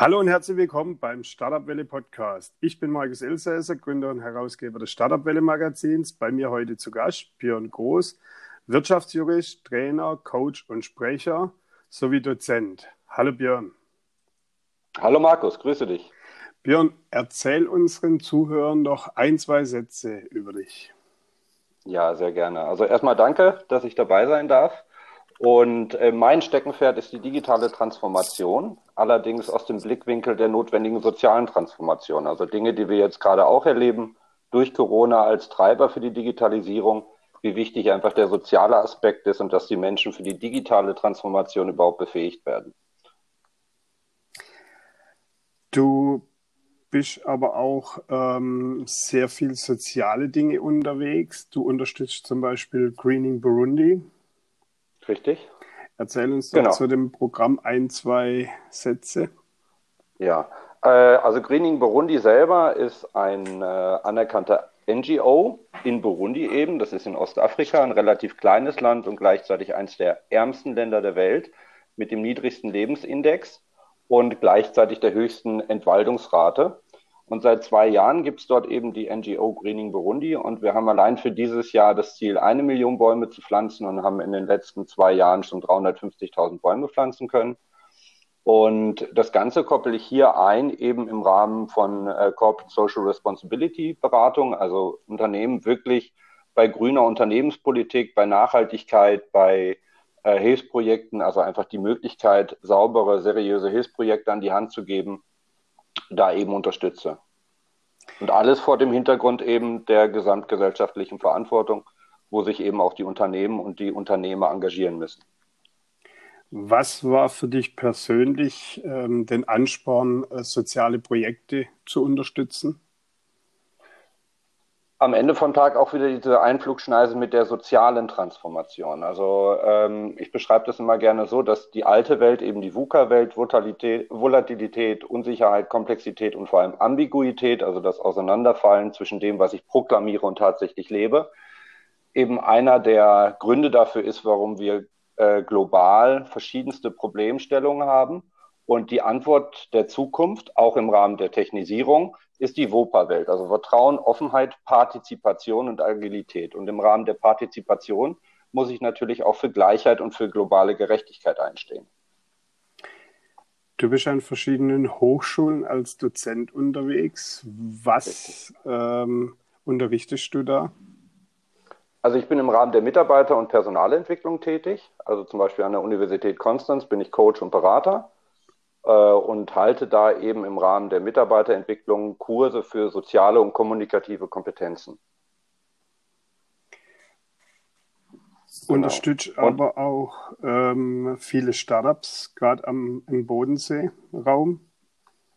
Hallo und herzlich willkommen beim Startup Welle Podcast. Ich bin Markus Elsässer, Gründer und Herausgeber des Startup Welle Magazins. Bei mir heute zu Gast Björn Groß, Wirtschaftsjurist, Trainer, Coach und Sprecher sowie Dozent. Hallo Björn. Hallo Markus, grüße dich. Björn, erzähl unseren Zuhörern doch ein, zwei Sätze über dich. Ja, sehr gerne. Also erstmal danke, dass ich dabei sein darf. Und äh, mein Steckenpferd ist die digitale Transformation, allerdings aus dem Blickwinkel der notwendigen sozialen Transformation. Also Dinge, die wir jetzt gerade auch erleben, durch Corona als Treiber für die Digitalisierung, wie wichtig einfach der soziale Aspekt ist und dass die Menschen für die digitale Transformation überhaupt befähigt werden. Du bist aber auch ähm, sehr viel soziale Dinge unterwegs. Du unterstützt zum Beispiel Greening Burundi. Richtig. Erzähl uns doch genau. zu dem Programm ein, zwei Sätze. Ja, äh, also Greening Burundi selber ist ein äh, anerkannter NGO in Burundi eben. Das ist in Ostafrika ein relativ kleines Land und gleichzeitig eines der ärmsten Länder der Welt mit dem niedrigsten Lebensindex und gleichzeitig der höchsten Entwaldungsrate. Und seit zwei Jahren gibt es dort eben die NGO Greening Burundi. Und wir haben allein für dieses Jahr das Ziel, eine Million Bäume zu pflanzen und haben in den letzten zwei Jahren schon 350.000 Bäume pflanzen können. Und das Ganze koppel ich hier ein, eben im Rahmen von äh, Corporate Social Responsibility Beratung, also Unternehmen wirklich bei grüner Unternehmenspolitik, bei Nachhaltigkeit, bei äh, Hilfsprojekten, also einfach die Möglichkeit, saubere, seriöse Hilfsprojekte an die Hand zu geben, da eben unterstütze. Und alles vor dem Hintergrund eben der gesamtgesellschaftlichen Verantwortung, wo sich eben auch die Unternehmen und die Unternehmer engagieren müssen. Was war für dich persönlich ähm, den Ansporn, äh, soziale Projekte zu unterstützen? Am Ende vom Tag auch wieder diese Einflugschneise mit der sozialen Transformation. Also ähm, ich beschreibe das immer gerne so, dass die alte Welt, eben die VUCA-Welt, Volatilität, Unsicherheit, Komplexität und vor allem Ambiguität, also das Auseinanderfallen zwischen dem, was ich proklamiere und tatsächlich lebe, eben einer der Gründe dafür ist, warum wir äh, global verschiedenste Problemstellungen haben. Und die Antwort der Zukunft, auch im Rahmen der Technisierung, ist die WOPA-Welt, also Vertrauen, Offenheit, Partizipation und Agilität. Und im Rahmen der Partizipation muss ich natürlich auch für Gleichheit und für globale Gerechtigkeit einstehen. Du bist an verschiedenen Hochschulen als Dozent unterwegs. Was ähm, unterrichtest du da? Also ich bin im Rahmen der Mitarbeiter- und Personalentwicklung tätig. Also zum Beispiel an der Universität Konstanz bin ich Coach und Berater und halte da eben im Rahmen der Mitarbeiterentwicklung Kurse für soziale und kommunikative Kompetenzen. Genau. Unterstützt aber auch ähm, viele Startups, gerade im Bodensee-Raum.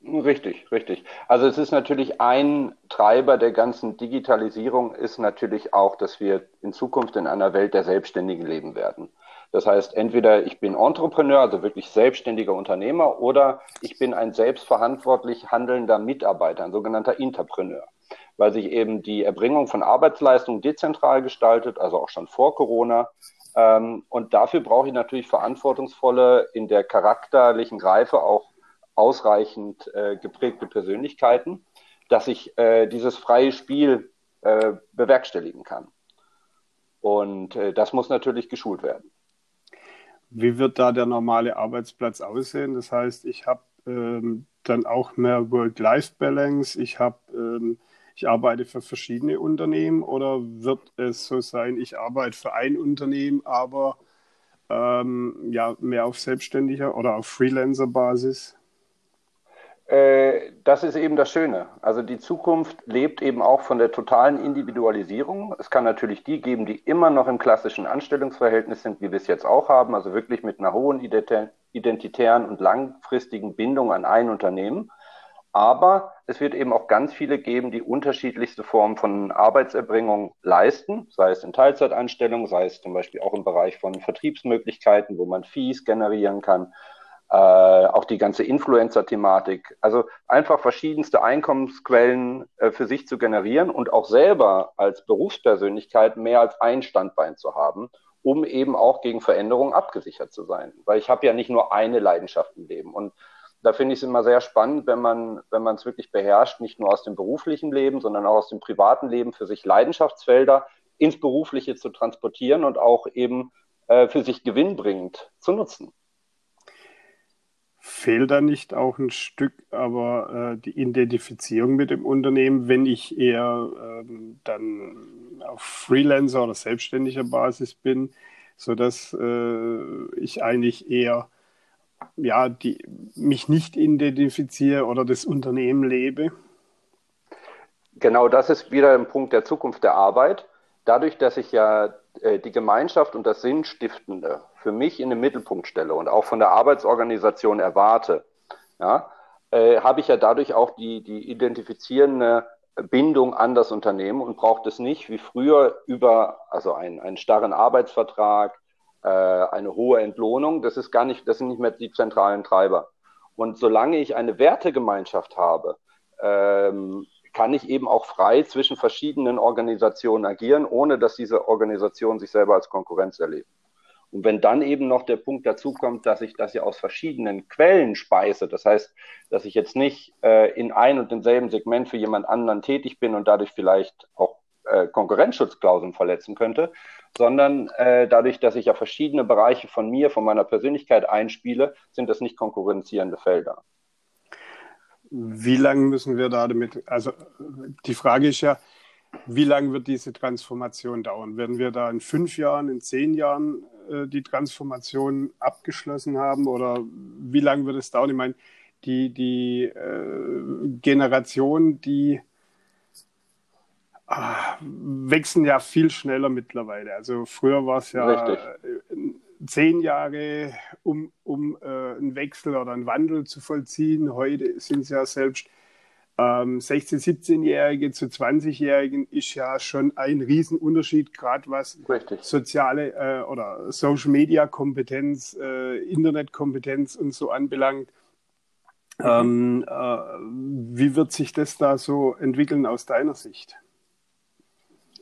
Richtig, richtig. Also es ist natürlich ein Treiber der ganzen Digitalisierung, ist natürlich auch, dass wir in Zukunft in einer Welt der Selbstständigen leben werden. Das heißt, entweder ich bin Entrepreneur, also wirklich selbstständiger Unternehmer, oder ich bin ein selbstverantwortlich handelnder Mitarbeiter, ein sogenannter Interpreneur, weil sich eben die Erbringung von Arbeitsleistungen dezentral gestaltet, also auch schon vor Corona. Ähm, und dafür brauche ich natürlich verantwortungsvolle, in der charakterlichen Reife auch ausreichend äh, geprägte Persönlichkeiten, dass ich äh, dieses freie Spiel äh, bewerkstelligen kann. Und das muss natürlich geschult werden. Wie wird da der normale Arbeitsplatz aussehen? Das heißt, ich habe ähm, dann auch mehr Work-Life-Balance, ich habe ähm, ich arbeite für verschiedene Unternehmen oder wird es so sein, ich arbeite für ein Unternehmen, aber ähm, ja, mehr auf selbstständiger oder auf Freelancer-Basis? Äh, das ist eben das Schöne. Also die Zukunft lebt eben auch von der totalen Individualisierung. Es kann natürlich die geben, die immer noch im klassischen Anstellungsverhältnis sind, wie wir es jetzt auch haben, also wirklich mit einer hohen identitären und langfristigen Bindung an ein Unternehmen. Aber es wird eben auch ganz viele geben, die unterschiedlichste Formen von Arbeitserbringung leisten, sei es in Teilzeitanstellung, sei es zum Beispiel auch im Bereich von Vertriebsmöglichkeiten, wo man Fees generieren kann äh, auch die ganze Influencer-Thematik. Also einfach verschiedenste Einkommensquellen äh, für sich zu generieren und auch selber als Berufspersönlichkeit mehr als ein Standbein zu haben, um eben auch gegen Veränderungen abgesichert zu sein. Weil ich habe ja nicht nur eine Leidenschaft im Leben. Und da finde ich es immer sehr spannend, wenn man, wenn man es wirklich beherrscht, nicht nur aus dem beruflichen Leben, sondern auch aus dem privaten Leben für sich Leidenschaftsfelder ins Berufliche zu transportieren und auch eben äh, für sich gewinnbringend zu nutzen. Fehlt da nicht auch ein Stück aber äh, die Identifizierung mit dem Unternehmen, wenn ich eher ähm, dann auf Freelancer oder selbstständiger Basis bin, sodass äh, ich eigentlich eher ja, die, mich nicht identifiziere oder das Unternehmen lebe? Genau das ist wieder ein Punkt der Zukunft der Arbeit. Dadurch, dass ich ja die Gemeinschaft und das Sinnstiftende für mich in den Mittelpunkt stelle und auch von der Arbeitsorganisation erwarte, ja, äh, habe ich ja dadurch auch die, die identifizierende Bindung an das Unternehmen und braucht es nicht wie früher über also einen, einen starren Arbeitsvertrag, äh, eine hohe Entlohnung. Das ist gar nicht, das sind nicht mehr die zentralen Treiber. Und solange ich eine Wertegemeinschaft habe, ähm, kann ich eben auch frei zwischen verschiedenen Organisationen agieren, ohne dass diese Organisationen sich selber als Konkurrenz erleben. Und wenn dann eben noch der Punkt dazu kommt, dass ich das ja aus verschiedenen Quellen speise, das heißt, dass ich jetzt nicht äh, in ein und demselben Segment für jemand anderen tätig bin und dadurch vielleicht auch äh, Konkurrenzschutzklauseln verletzen könnte, sondern äh, dadurch, dass ich ja verschiedene Bereiche von mir, von meiner Persönlichkeit einspiele, sind das nicht konkurrenzierende Felder. Wie lange müssen wir da damit, also die Frage ist ja, wie lange wird diese Transformation dauern? Werden wir da in fünf Jahren, in zehn Jahren äh, die Transformation abgeschlossen haben oder wie lange wird es dauern? Ich meine, die, die äh, Generation, die ah, wechseln ja viel schneller mittlerweile. Also früher war es ja Richtig. Zehn Jahre, um, um äh, einen Wechsel oder einen Wandel zu vollziehen. Heute sind es ja selbst ähm, 16-, 17-Jährige zu 20-Jährigen ist ja schon ein Riesenunterschied, gerade was Richtig. soziale äh, oder Social-Media-Kompetenz, äh, Internetkompetenz und so anbelangt. Mhm. Ähm, äh, wie wird sich das da so entwickeln aus deiner Sicht?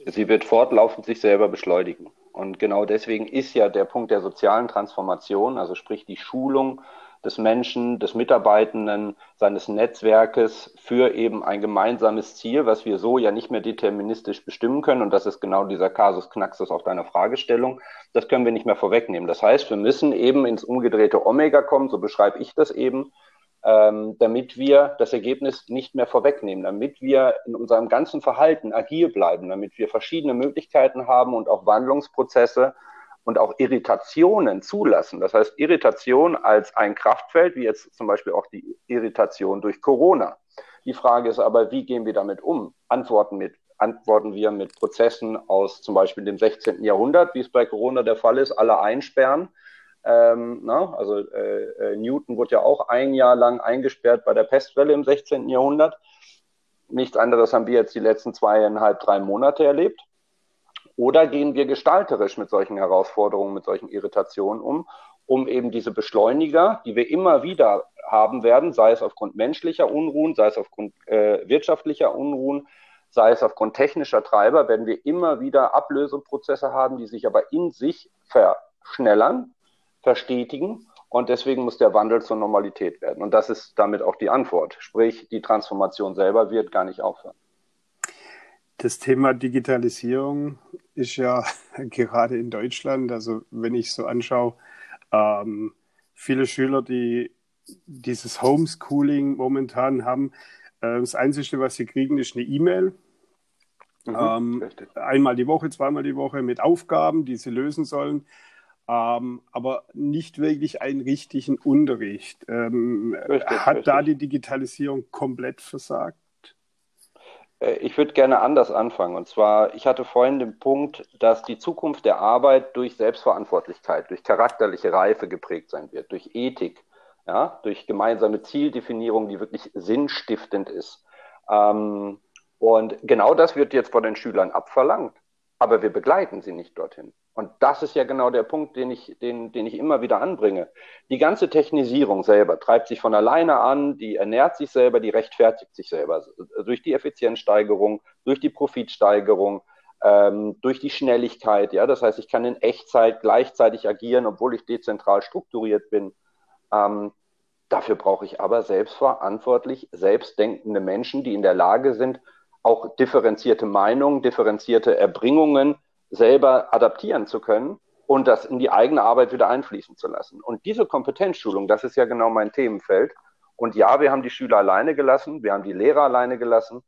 Sie wird fortlaufend sich selber beschleunigen. Und genau deswegen ist ja der Punkt der sozialen Transformation, also sprich die Schulung des Menschen, des Mitarbeitenden, seines Netzwerkes für eben ein gemeinsames Ziel, was wir so ja nicht mehr deterministisch bestimmen können. Und das ist genau dieser Kasus Knaxus auf deiner Fragestellung. Das können wir nicht mehr vorwegnehmen. Das heißt, wir müssen eben ins umgedrehte Omega kommen, so beschreibe ich das eben, ähm, damit wir das Ergebnis nicht mehr vorwegnehmen, damit wir in unserem ganzen Verhalten agil bleiben, damit wir verschiedene Möglichkeiten haben und auch Wandlungsprozesse und auch Irritationen zulassen. Das heißt, Irritation als ein Kraftfeld, wie jetzt zum Beispiel auch die Irritation durch Corona. Die Frage ist aber, wie gehen wir damit um? Antworten, mit, antworten wir mit Prozessen aus zum Beispiel dem 16. Jahrhundert, wie es bei Corona der Fall ist, alle einsperren ähm, na, also äh, äh, Newton wurde ja auch ein Jahr lang eingesperrt bei der Pestwelle im 16. Jahrhundert. Nichts anderes haben wir jetzt die letzten zweieinhalb, drei Monate erlebt. Oder gehen wir gestalterisch mit solchen Herausforderungen, mit solchen Irritationen um, um eben diese Beschleuniger, die wir immer wieder haben werden, sei es aufgrund menschlicher Unruhen, sei es aufgrund äh, wirtschaftlicher Unruhen, sei es aufgrund technischer Treiber, werden wir immer wieder Ablöseprozesse haben, die sich aber in sich verschnellern, verstetigen. Und deswegen muss der Wandel zur Normalität werden. Und das ist damit auch die Antwort. Sprich, die Transformation selber wird gar nicht aufhören. Das Thema Digitalisierung ist ja gerade in Deutschland, also wenn ich so anschaue, ähm, viele Schüler, die dieses Homeschooling momentan haben, äh, das Einzige, was sie kriegen, ist eine E-Mail. Mhm, ähm, einmal die Woche, zweimal die Woche mit Aufgaben, die sie lösen sollen ähm, aber nicht wirklich einen richtigen Unterricht. Ähm, richtig, hat richtig. da die Digitalisierung komplett versagt? Äh, ich würde gerne anders anfangen. Und zwar, ich hatte vorhin den Punkt, dass die Zukunft der Arbeit durch Selbstverantwortlichkeit, durch charakterliche Reife geprägt sein wird, durch Ethik, ja, durch gemeinsame Zieldefinierung, die wirklich sinnstiftend ist. Ähm, und genau das wird jetzt von den Schülern abverlangt. Aber wir begleiten sie nicht dorthin. Und das ist ja genau der Punkt, den ich, den, den ich immer wieder anbringe. Die ganze Technisierung selber treibt sich von alleine an, die ernährt sich selber, die rechtfertigt sich selber. Durch die Effizienzsteigerung, durch die Profitsteigerung, ähm, durch die Schnelligkeit. Ja, das heißt, ich kann in Echtzeit gleichzeitig agieren, obwohl ich dezentral strukturiert bin. Ähm, Dafür brauche ich aber selbstverantwortlich, selbstdenkende Menschen, die in der Lage sind, auch differenzierte Meinungen, differenzierte Erbringungen selber adaptieren zu können und das in die eigene Arbeit wieder einfließen zu lassen. Und diese Kompetenzschulung, das ist ja genau mein Themenfeld. Und ja, wir haben die Schüler alleine gelassen, wir haben die Lehrer alleine gelassen,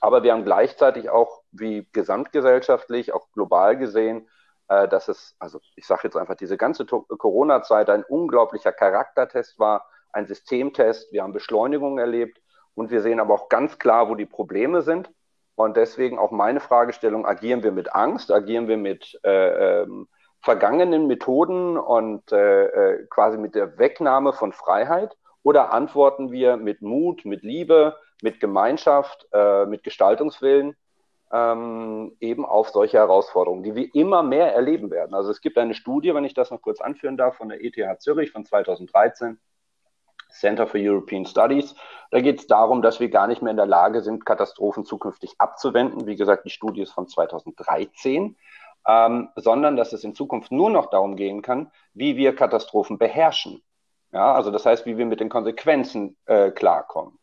aber wir haben gleichzeitig auch, wie gesamtgesellschaftlich, auch global gesehen, äh, dass es, also ich sage jetzt einfach, diese ganze Corona-Zeit ein unglaublicher Charaktertest war, ein Systemtest. Wir haben Beschleunigung erlebt und wir sehen aber auch ganz klar, wo die Probleme sind. Und deswegen auch meine Fragestellung, agieren wir mit Angst, agieren wir mit äh, ähm, vergangenen Methoden und äh, äh quasi mit der Wegnahme von Freiheit oder antworten wir mit Mut, mit Liebe, mit Gemeinschaft, äh, mit Gestaltungswillen ähm, eben auf solche Herausforderungen, die wir immer mehr erleben werden. Also es gibt eine Studie, wenn ich das noch kurz anführen darf, von der ETH Zürich von 2013, Center for European Studies. Da geht es darum, dass wir gar nicht mehr in der Lage sind, Katastrophen zukünftig abzuwenden. Wie gesagt, die Studie ist von 2013. Ähm, sondern dass es in Zukunft nur noch darum gehen kann, wie wir Katastrophen beherrschen. Ja, also das heißt, wie wir mit den Konsequenzen äh, klarkommen.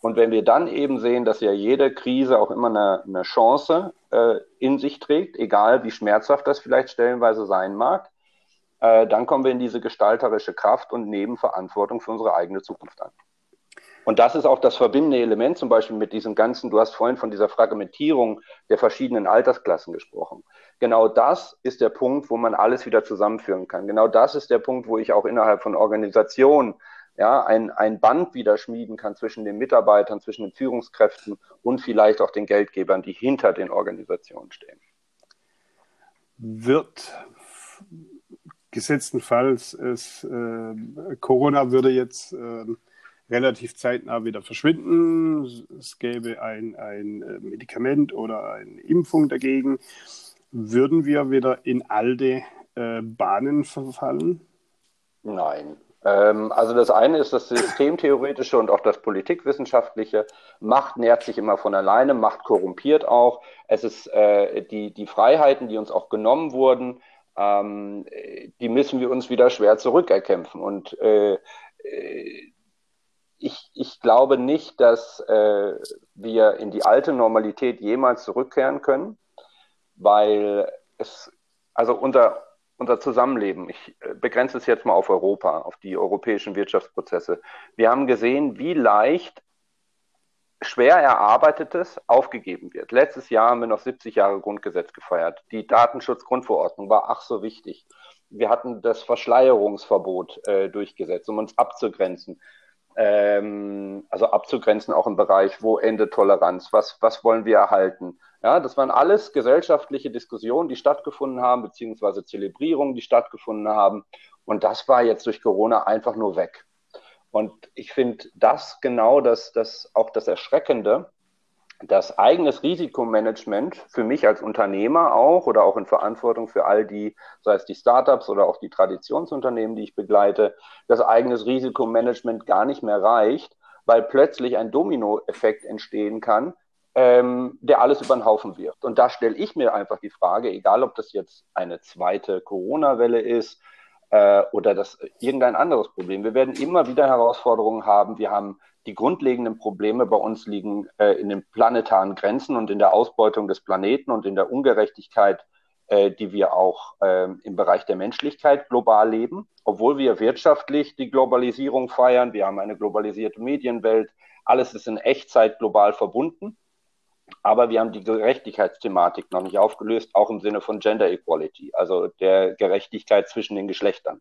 Und wenn wir dann eben sehen, dass ja jede Krise auch immer eine, eine Chance äh, in sich trägt, egal wie schmerzhaft das vielleicht stellenweise sein mag, äh, dann kommen wir in diese gestalterische Kraft und nehmen Verantwortung für unsere eigene Zukunft an. Und das ist auch das verbindende Element, zum Beispiel mit diesem ganzen, du hast vorhin von dieser Fragmentierung der verschiedenen Altersklassen gesprochen. Genau das ist der Punkt, wo man alles wieder zusammenführen kann. Genau das ist der Punkt, wo ich auch innerhalb von Organisationen ja, ein, ein Band wieder schmieden kann zwischen den Mitarbeitern, zwischen den Führungskräften und vielleicht auch den Geldgebern, die hinter den Organisationen stehen. Wird gesetztenfalls es, äh, Corona würde jetzt äh, relativ zeitnah wieder verschwinden. Es gäbe ein, ein äh, Medikament oder eine Impfung dagegen. Würden wir wieder in alte äh, Bahnen verfallen? Nein. Ähm, also das eine ist das Systemtheoretische und auch das Politikwissenschaftliche. Macht nährt sich immer von alleine, Macht korrumpiert auch. Es ist äh, die, die Freiheiten, die uns auch genommen wurden, ähm, die müssen wir uns wieder schwer zurückerkämpfen. Und äh, ich, ich glaube nicht, dass äh, wir in die alte Normalität jemals zurückkehren können, weil es, also unser, unser Zusammenleben, ich äh, begrenze es jetzt mal auf Europa, auf die europäischen Wirtschaftsprozesse. Wir haben gesehen, wie leicht schwer erarbeitetes aufgegeben wird. Letztes Jahr haben wir noch 70 Jahre Grundgesetz gefeiert. Die Datenschutzgrundverordnung war ach so wichtig. Wir hatten das Verschleierungsverbot äh, durchgesetzt, um uns abzugrenzen ähm, also abzugrenzen, auch im Bereich, wo endet Toleranz, was, was wollen wir erhalten. Ja, das waren alles gesellschaftliche Diskussionen, die stattgefunden haben, beziehungsweise Zelebrierungen, die stattgefunden haben. Und das war jetzt durch Corona einfach nur weg. Und ich finde das genau das, das auch das Erschreckende, das eigenes Risikomanagement für mich als Unternehmer auch oder auch in Verantwortung für all die, sei es die Startups oder auch die Traditionsunternehmen, die ich begleite, das eigenes Risikomanagement gar nicht mehr reicht, weil plötzlich ein Dominoeffekt entstehen kann, ähm, der alles über den Haufen wirft. Und da stelle ich mir einfach die Frage, egal ob das jetzt eine zweite Corona-Welle ist äh, oder das irgendein anderes Problem. Wir werden immer wieder Herausforderungen haben. Wir haben die grundlegenden Probleme bei uns liegen äh, in den planetaren Grenzen und in der Ausbeutung des Planeten und in der Ungerechtigkeit, äh, die wir auch äh, im Bereich der Menschlichkeit global leben. Obwohl wir wirtschaftlich die Globalisierung feiern, wir haben eine globalisierte Medienwelt, alles ist in Echtzeit global verbunden. Aber wir haben die Gerechtigkeitsthematik noch nicht aufgelöst, auch im Sinne von Gender Equality, also der Gerechtigkeit zwischen den Geschlechtern.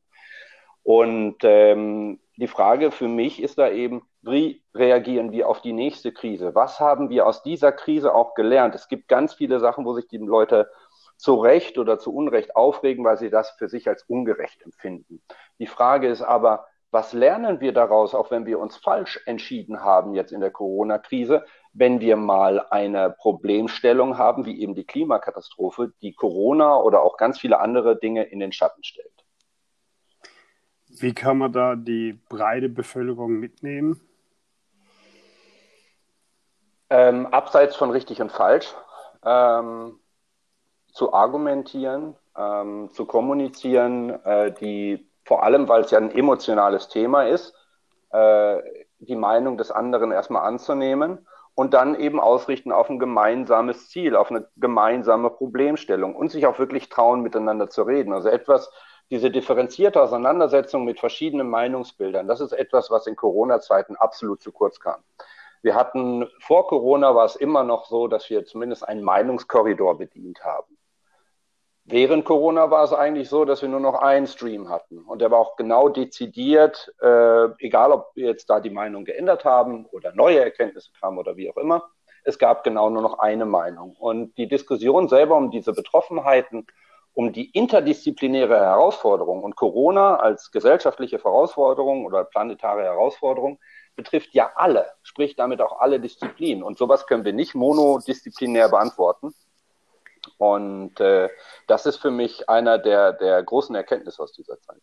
Und ähm, die Frage für mich ist da eben, wie reagieren wir auf die nächste Krise? Was haben wir aus dieser Krise auch gelernt? Es gibt ganz viele Sachen, wo sich die Leute zu Recht oder zu Unrecht aufregen, weil sie das für sich als ungerecht empfinden. Die Frage ist aber, was lernen wir daraus, auch wenn wir uns falsch entschieden haben jetzt in der Corona-Krise, wenn wir mal eine Problemstellung haben, wie eben die Klimakatastrophe, die Corona oder auch ganz viele andere Dinge in den Schatten stellt? Wie kann man da die breite Bevölkerung mitnehmen? Ähm, abseits von richtig und falsch ähm, zu argumentieren, ähm, zu kommunizieren, äh, die vor allem, weil es ja ein emotionales Thema ist, äh, die Meinung des anderen erstmal anzunehmen und dann eben ausrichten auf ein gemeinsames Ziel, auf eine gemeinsame Problemstellung und sich auch wirklich trauen, miteinander zu reden. Also etwas, diese differenzierte Auseinandersetzung mit verschiedenen Meinungsbildern, das ist etwas, was in Corona-Zeiten absolut zu kurz kam. Wir hatten vor Corona war es immer noch so, dass wir zumindest einen Meinungskorridor bedient haben. Während Corona war es eigentlich so, dass wir nur noch einen Stream hatten. Und der war auch genau dezidiert, äh, egal ob wir jetzt da die Meinung geändert haben oder neue Erkenntnisse kamen oder wie auch immer. Es gab genau nur noch eine Meinung. Und die Diskussion selber um diese Betroffenheiten, um die interdisziplinäre Herausforderung und Corona als gesellschaftliche Herausforderung oder planetare Herausforderung betrifft ja alle, sprich damit auch alle Disziplinen. Und sowas können wir nicht monodisziplinär beantworten. Und äh, das ist für mich einer der, der großen Erkenntnisse aus dieser Zeit.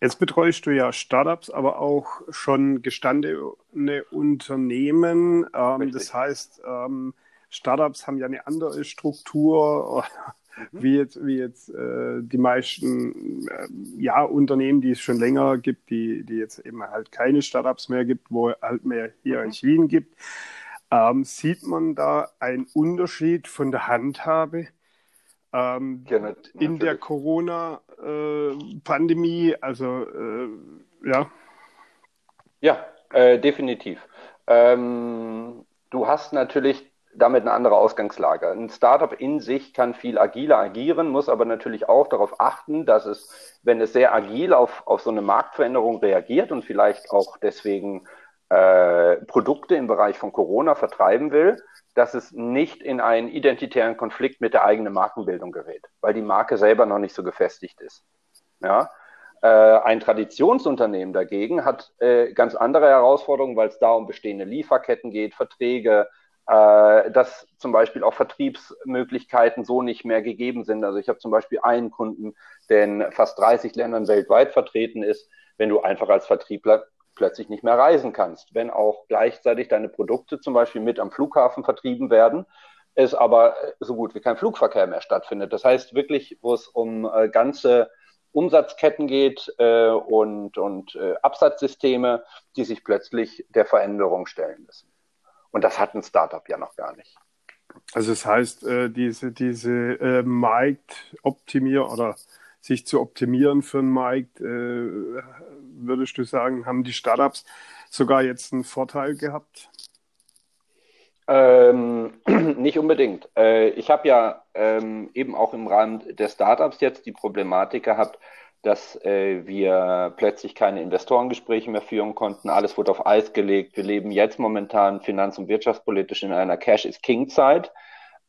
Jetzt betreust du ja Startups, aber auch schon gestandene Unternehmen. Ähm, das heißt, ähm, Startups haben ja eine andere Struktur mhm. wie jetzt, wie jetzt äh, die meisten äh, ja, Unternehmen, die es schon länger gibt, die, die jetzt eben halt keine Startups mehr gibt, wo halt mehr Hierarchien mhm. gibt. Ähm, sieht man da einen Unterschied von der Handhabe ähm, ja, in der Corona-Pandemie? Äh, also, äh, ja. Ja, äh, definitiv. Ähm, du hast natürlich damit eine andere Ausgangslage. Ein Startup in sich kann viel agiler agieren, muss aber natürlich auch darauf achten, dass es, wenn es sehr agil auf, auf so eine Marktveränderung reagiert und vielleicht auch deswegen äh, Produkte im Bereich von Corona vertreiben will, dass es nicht in einen identitären Konflikt mit der eigenen Markenbildung gerät, weil die Marke selber noch nicht so gefestigt ist. Ja? Äh, ein Traditionsunternehmen dagegen hat äh, ganz andere Herausforderungen, weil es da um bestehende Lieferketten geht, Verträge, äh, dass zum Beispiel auch Vertriebsmöglichkeiten so nicht mehr gegeben sind. Also ich habe zum Beispiel einen Kunden, der in fast 30 Ländern weltweit vertreten ist. Wenn du einfach als Vertriebler plötzlich nicht mehr reisen kannst. Wenn auch gleichzeitig deine Produkte zum Beispiel mit am Flughafen vertrieben werden, es aber so gut wie kein Flugverkehr mehr stattfindet. Das heißt wirklich, wo es um äh, ganze Umsatzketten geht äh, und, und äh, Absatzsysteme, die sich plötzlich der Veränderung stellen müssen. Und das hat ein Startup ja noch gar nicht. Also das heißt, äh, diese, diese äh, Marktoptimierung oder sich zu optimieren für einen Markt, äh, würdest du sagen, haben die Startups sogar jetzt einen Vorteil gehabt? Ähm, nicht unbedingt. Äh, ich habe ja ähm, eben auch im Rahmen der Startups jetzt die Problematik gehabt, dass äh, wir plötzlich keine Investorengespräche mehr führen konnten. Alles wurde auf Eis gelegt. Wir leben jetzt momentan finanz- und wirtschaftspolitisch in einer Cash-is-King-Zeit.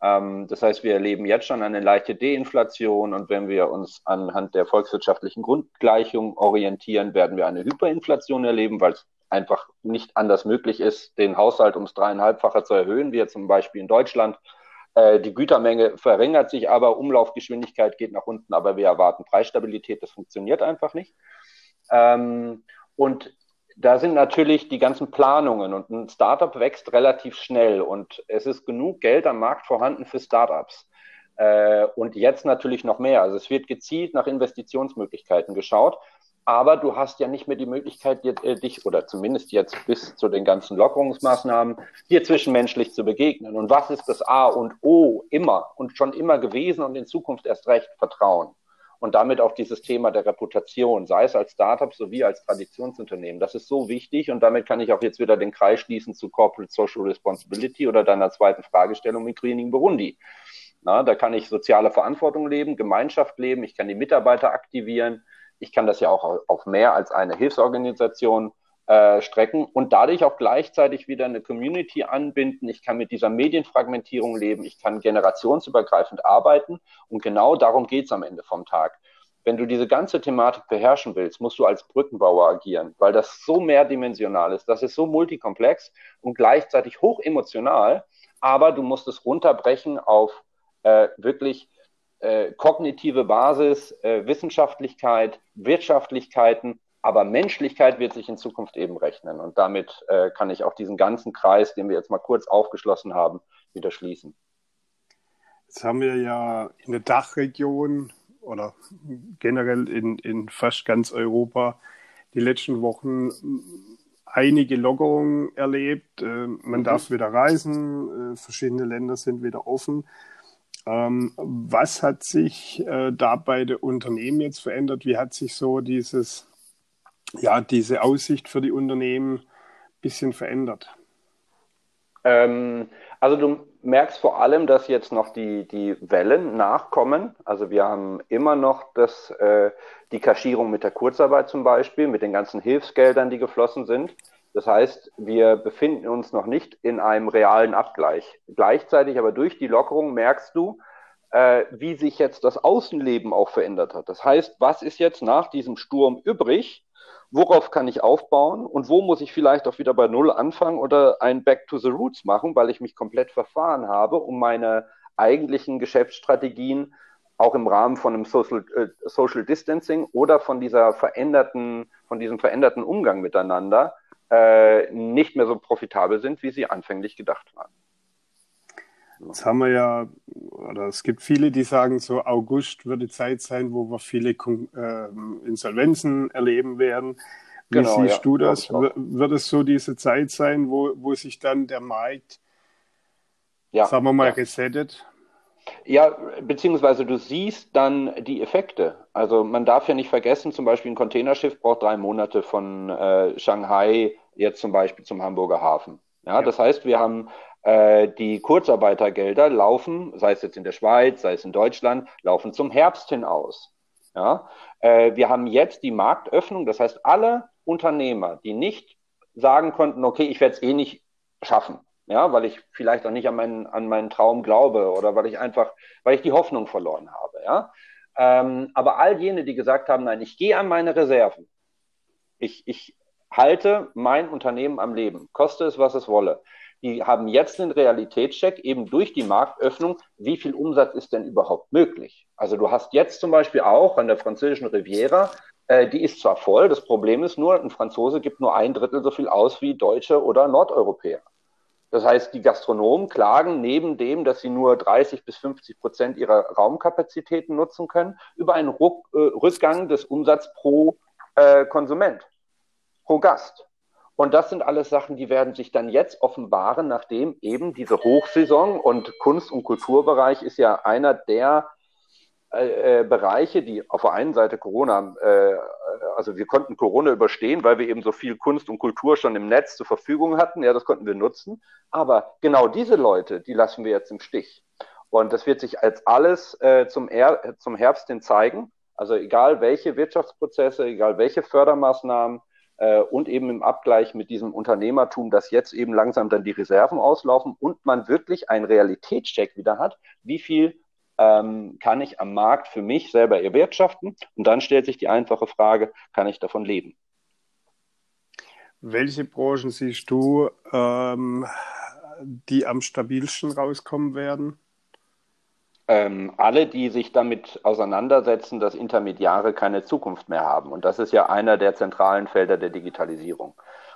Ähm, das heißt, wir erleben jetzt schon eine leichte Deinflation und wenn wir uns anhand der volkswirtschaftlichen Grundgleichung orientieren, werden wir eine Hyperinflation erleben, weil es einfach nicht anders möglich ist, den Haushalt ums dreieinhalbfache zu erhöhen, wie zum Beispiel in Deutschland. Äh, die Gütermenge verringert sich aber, Umlaufgeschwindigkeit geht nach unten, aber wir erwarten Preisstabilität. Das funktioniert einfach nicht. Ähm, und da sind natürlich die ganzen Planungen und ein Startup wächst relativ schnell und es ist genug Geld am Markt vorhanden für Startups. Äh, und jetzt natürlich noch mehr. Also es wird gezielt nach Investitionsmöglichkeiten geschaut, aber du hast ja nicht mehr die Möglichkeit, äh, dich oder zumindest jetzt bis zu den ganzen Lockerungsmaßnahmen dir zwischenmenschlich zu begegnen. Und was ist das A und O immer und schon immer gewesen und in Zukunft erst recht Vertrauen? Und damit auch dieses Thema der Reputation, sei es als Startup sowie als Traditionsunternehmen. Das ist so wichtig und damit kann ich auch jetzt wieder den Kreis schließen zu Corporate Social Responsibility oder deiner zweiten Fragestellung mit Greening Burundi. Na, da kann ich soziale Verantwortung leben, Gemeinschaft leben, ich kann die Mitarbeiter aktivieren, ich kann das ja auch auf mehr als eine Hilfsorganisation äh, strecken und dadurch auch gleichzeitig wieder eine Community anbinden. Ich kann mit dieser Medienfragmentierung leben, ich kann generationsübergreifend arbeiten und genau darum geht es am Ende vom Tag. Wenn du diese ganze Thematik beherrschen willst, musst du als Brückenbauer agieren, weil das so mehrdimensional ist, das ist so multikomplex und gleichzeitig hochemotional, aber du musst es runterbrechen auf äh, wirklich äh, kognitive Basis, äh, Wissenschaftlichkeit, Wirtschaftlichkeiten aber Menschlichkeit wird sich in Zukunft eben rechnen. Und damit äh, kann ich auch diesen ganzen Kreis, den wir jetzt mal kurz aufgeschlossen haben, wieder schließen. Jetzt haben wir ja in der Dachregion oder generell in, in fast ganz Europa die letzten Wochen einige Lockerungen erlebt. Äh, man mhm. darf wieder reisen, äh, verschiedene Länder sind wieder offen. Ähm, was hat sich äh, da bei den Unternehmen jetzt verändert? Wie hat sich so dieses, ja, diese Aussicht für die Unternehmen ein bisschen verändert? Ähm, also du merkst vor allem, dass jetzt noch die, die Wellen nachkommen. Also wir haben immer noch das, äh, die Kaschierung mit der Kurzarbeit zum Beispiel, mit den ganzen Hilfsgeldern, die geflossen sind. Das heißt, wir befinden uns noch nicht in einem realen Abgleich. Gleichzeitig aber durch die Lockerung merkst du, äh, wie sich jetzt das Außenleben auch verändert hat. Das heißt, was ist jetzt nach diesem Sturm übrig? Worauf kann ich aufbauen und wo muss ich vielleicht auch wieder bei Null anfangen oder ein Back to the Roots machen, weil ich mich komplett verfahren habe, um meine eigentlichen Geschäftsstrategien auch im Rahmen von einem Social, äh, Social Distancing oder von dieser veränderten, von diesem veränderten Umgang miteinander äh, nicht mehr so profitabel sind, wie sie anfänglich gedacht waren. Jetzt haben wir ja, oder es gibt viele, die sagen, so August würde Zeit sein, wo wir viele äh, Insolvenzen erleben werden. Wie genau, siehst ja, du das? Wird es so diese Zeit sein, wo, wo sich dann der Markt, ja, sagen wir mal, ja. resettet? Ja, beziehungsweise du siehst dann die Effekte. Also man darf ja nicht vergessen, zum Beispiel ein Containerschiff braucht drei Monate von äh, Shanghai jetzt zum Beispiel zum Hamburger Hafen. Ja, ja, das heißt, wir haben die Kurzarbeitergelder laufen, sei es jetzt in der Schweiz, sei es in Deutschland, laufen zum Herbst hin aus. Ja? Äh, wir haben jetzt die Marktöffnung, das heißt, alle Unternehmer, die nicht sagen konnten, okay, ich werde es eh nicht schaffen, ja, weil ich vielleicht auch nicht an meinen, an meinen Traum glaube oder weil ich einfach, weil ich die Hoffnung verloren habe, ja. Ähm, aber all jene, die gesagt haben, nein, ich gehe an meine Reserven, ich, ich halte mein Unternehmen am Leben, koste es, was es wolle, die haben jetzt den Realitätscheck eben durch die Marktöffnung, wie viel Umsatz ist denn überhaupt möglich? Also du hast jetzt zum Beispiel auch an der französischen Riviera, äh, die ist zwar voll, das Problem ist nur, ein Franzose gibt nur ein Drittel so viel aus wie Deutsche oder Nordeuropäer. Das heißt, die Gastronomen klagen neben dem, dass sie nur 30 bis 50 Prozent ihrer Raumkapazitäten nutzen können, über einen Ruck, äh, Rückgang des Umsatzes pro äh, Konsument, pro Gast. Und das sind alles Sachen, die werden sich dann jetzt offenbaren, nachdem eben diese Hochsaison und Kunst- und Kulturbereich ist ja einer der äh, äh, Bereiche, die auf der einen Seite Corona, äh, also wir konnten Corona überstehen, weil wir eben so viel Kunst und Kultur schon im Netz zur Verfügung hatten. Ja, das konnten wir nutzen. Aber genau diese Leute, die lassen wir jetzt im Stich. Und das wird sich als alles äh, zum, er zum Herbst hin zeigen. Also egal welche Wirtschaftsprozesse, egal welche Fördermaßnahmen, äh, und eben im Abgleich mit diesem Unternehmertum, dass jetzt eben langsam dann die Reserven auslaufen und man wirklich einen Realitätscheck wieder hat, wie viel ähm, kann ich am Markt für mich selber erwirtschaften? Und dann stellt sich die einfache Frage, kann ich davon leben? Welche Branchen siehst du, ähm, die am stabilsten rauskommen werden? Ähm, alle, die sich damit auseinandersetzen, dass Intermediare keine Zukunft mehr haben. Und das ist ja einer der zentralen Felder der Digitalisierung.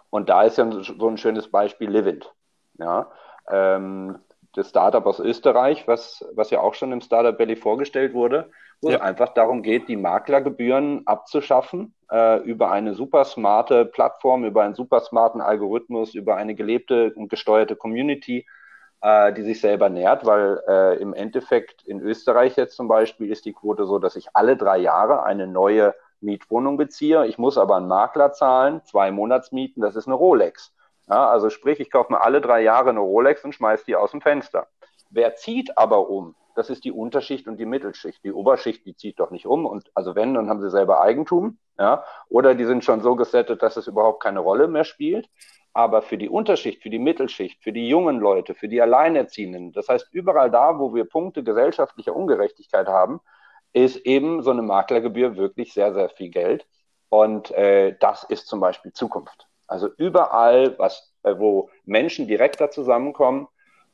Und da ist ja so ein schönes Beispiel Livent. Ja, ähm, das Startup aus Österreich, was, was ja auch schon im Startup Belly vorgestellt wurde, wo ja. es einfach darum geht, die Maklergebühren abzuschaffen äh, über eine super smarte Plattform, über einen super smarten Algorithmus, über eine gelebte und gesteuerte Community äh, die sich selber nährt, weil äh, im Endeffekt in Österreich jetzt zum Beispiel ist die Quote so, dass ich alle drei Jahre eine neue Mietwohnung beziehe. Ich muss aber einen Makler zahlen, zwei Monatsmieten, das ist eine Rolex. Ja, also sprich, ich kaufe mir alle drei Jahre eine Rolex und schmeiße die aus dem Fenster. Wer zieht aber um? Das ist die Unterschicht und die Mittelschicht. Die Oberschicht, die zieht doch nicht um. Und also wenn, dann haben sie selber Eigentum, ja. Oder die sind schon so gesettet, dass es überhaupt keine Rolle mehr spielt. Aber für die Unterschicht, für die Mittelschicht, für die jungen Leute, für die Alleinerziehenden, das heißt überall da, wo wir Punkte gesellschaftlicher Ungerechtigkeit haben, ist eben so eine Maklergebühr wirklich sehr, sehr viel Geld. Und äh, das ist zum Beispiel Zukunft. Also überall, was, äh, wo Menschen direkter zusammenkommen,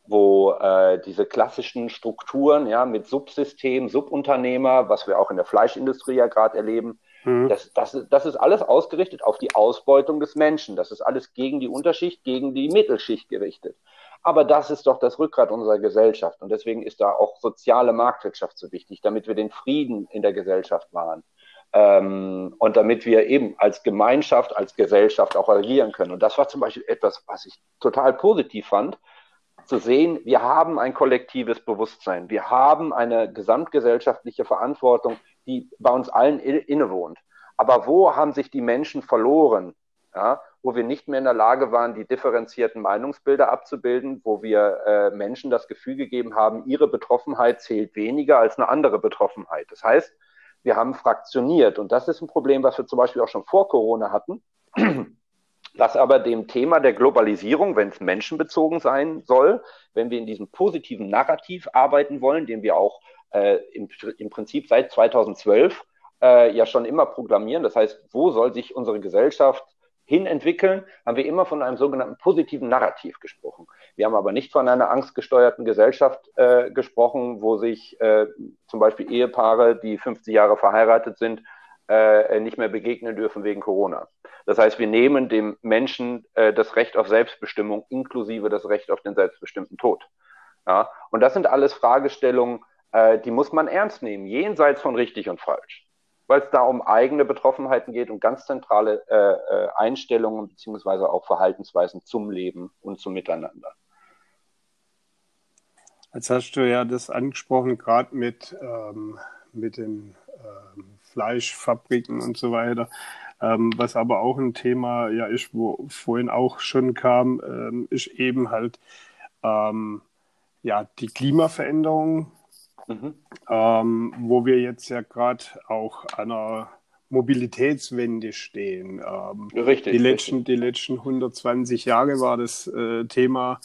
wo äh, diese klassischen Strukturen ja mit Subsystem, Subunternehmer, was wir auch in der Fleischindustrie ja gerade erleben, Mhm. Das, das, das ist alles ausgerichtet auf die Ausbeutung des Menschen. Das ist alles gegen die Unterschicht, gegen die Mittelschicht gerichtet. Aber das ist doch das Rückgrat unserer Gesellschaft. Und deswegen ist da auch soziale Marktwirtschaft so wichtig, damit wir den Frieden in der Gesellschaft wahren. Ähm, und damit wir eben als Gemeinschaft, als Gesellschaft auch agieren können. Und das war zum Beispiel etwas, was ich total positiv fand, zu sehen, wir haben ein kollektives Bewusstsein, wir haben eine gesamtgesellschaftliche Verantwortung, die bei uns allen innewohnt. Aber wo haben sich die Menschen verloren? Ja, wo wir nicht mehr in der Lage waren, die differenzierten Meinungsbilder abzubilden, wo wir äh, Menschen das Gefühl gegeben haben, ihre Betroffenheit zählt weniger als eine andere Betroffenheit. Das heißt, wir haben fraktioniert. Und das ist ein Problem, was wir zum Beispiel auch schon vor Corona hatten, was aber dem Thema der Globalisierung, wenn es menschenbezogen sein soll, wenn wir in diesem positiven Narrativ arbeiten wollen, den wir auch äh, im, im Prinzip seit 2012 äh, ja schon immer programmieren. Das heißt, wo soll sich unsere Gesellschaft hin entwickeln, haben wir immer von einem sogenannten positiven Narrativ gesprochen. Wir haben aber nicht von einer angstgesteuerten Gesellschaft äh, gesprochen, wo sich äh, zum Beispiel Ehepaare, die 50 Jahre verheiratet sind, äh, nicht mehr begegnen dürfen wegen Corona. Das heißt, wir nehmen dem Menschen äh, das Recht auf Selbstbestimmung inklusive das Recht auf den selbstbestimmten Tod. Ja? Und das sind alles Fragestellungen, äh, die muss man ernst nehmen, jenseits von richtig und falsch weil es da um eigene Betroffenheiten geht und ganz zentrale äh, äh, Einstellungen beziehungsweise auch Verhaltensweisen zum Leben und zum Miteinander. Jetzt hast du ja das angesprochen, gerade mit, ähm, mit den ähm, Fleischfabriken und so weiter. Ähm, was aber auch ein Thema ja ist, wo vorhin auch schon kam, ähm, ist eben halt ähm, ja die Klimaveränderung, Mhm. Ähm, wo wir jetzt ja gerade auch an einer Mobilitätswende stehen. Ähm, richtig. Die letzten, richtig. die letzten 120 Jahre war das äh, Thema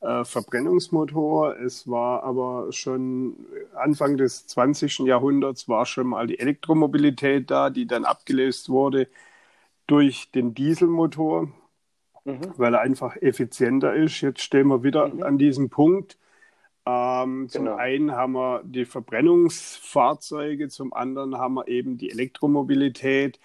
äh, Verbrennungsmotor. Es war aber schon Anfang des 20. Jahrhunderts war schon mal die Elektromobilität da, die dann abgelöst wurde durch den Dieselmotor, mhm. weil er einfach effizienter ist. Jetzt stehen wir wieder mhm. an diesem Punkt ähm, zum genau. einen haben wir die Verbrennungsfahrzeuge, zum anderen haben wir eben die Elektromobilität,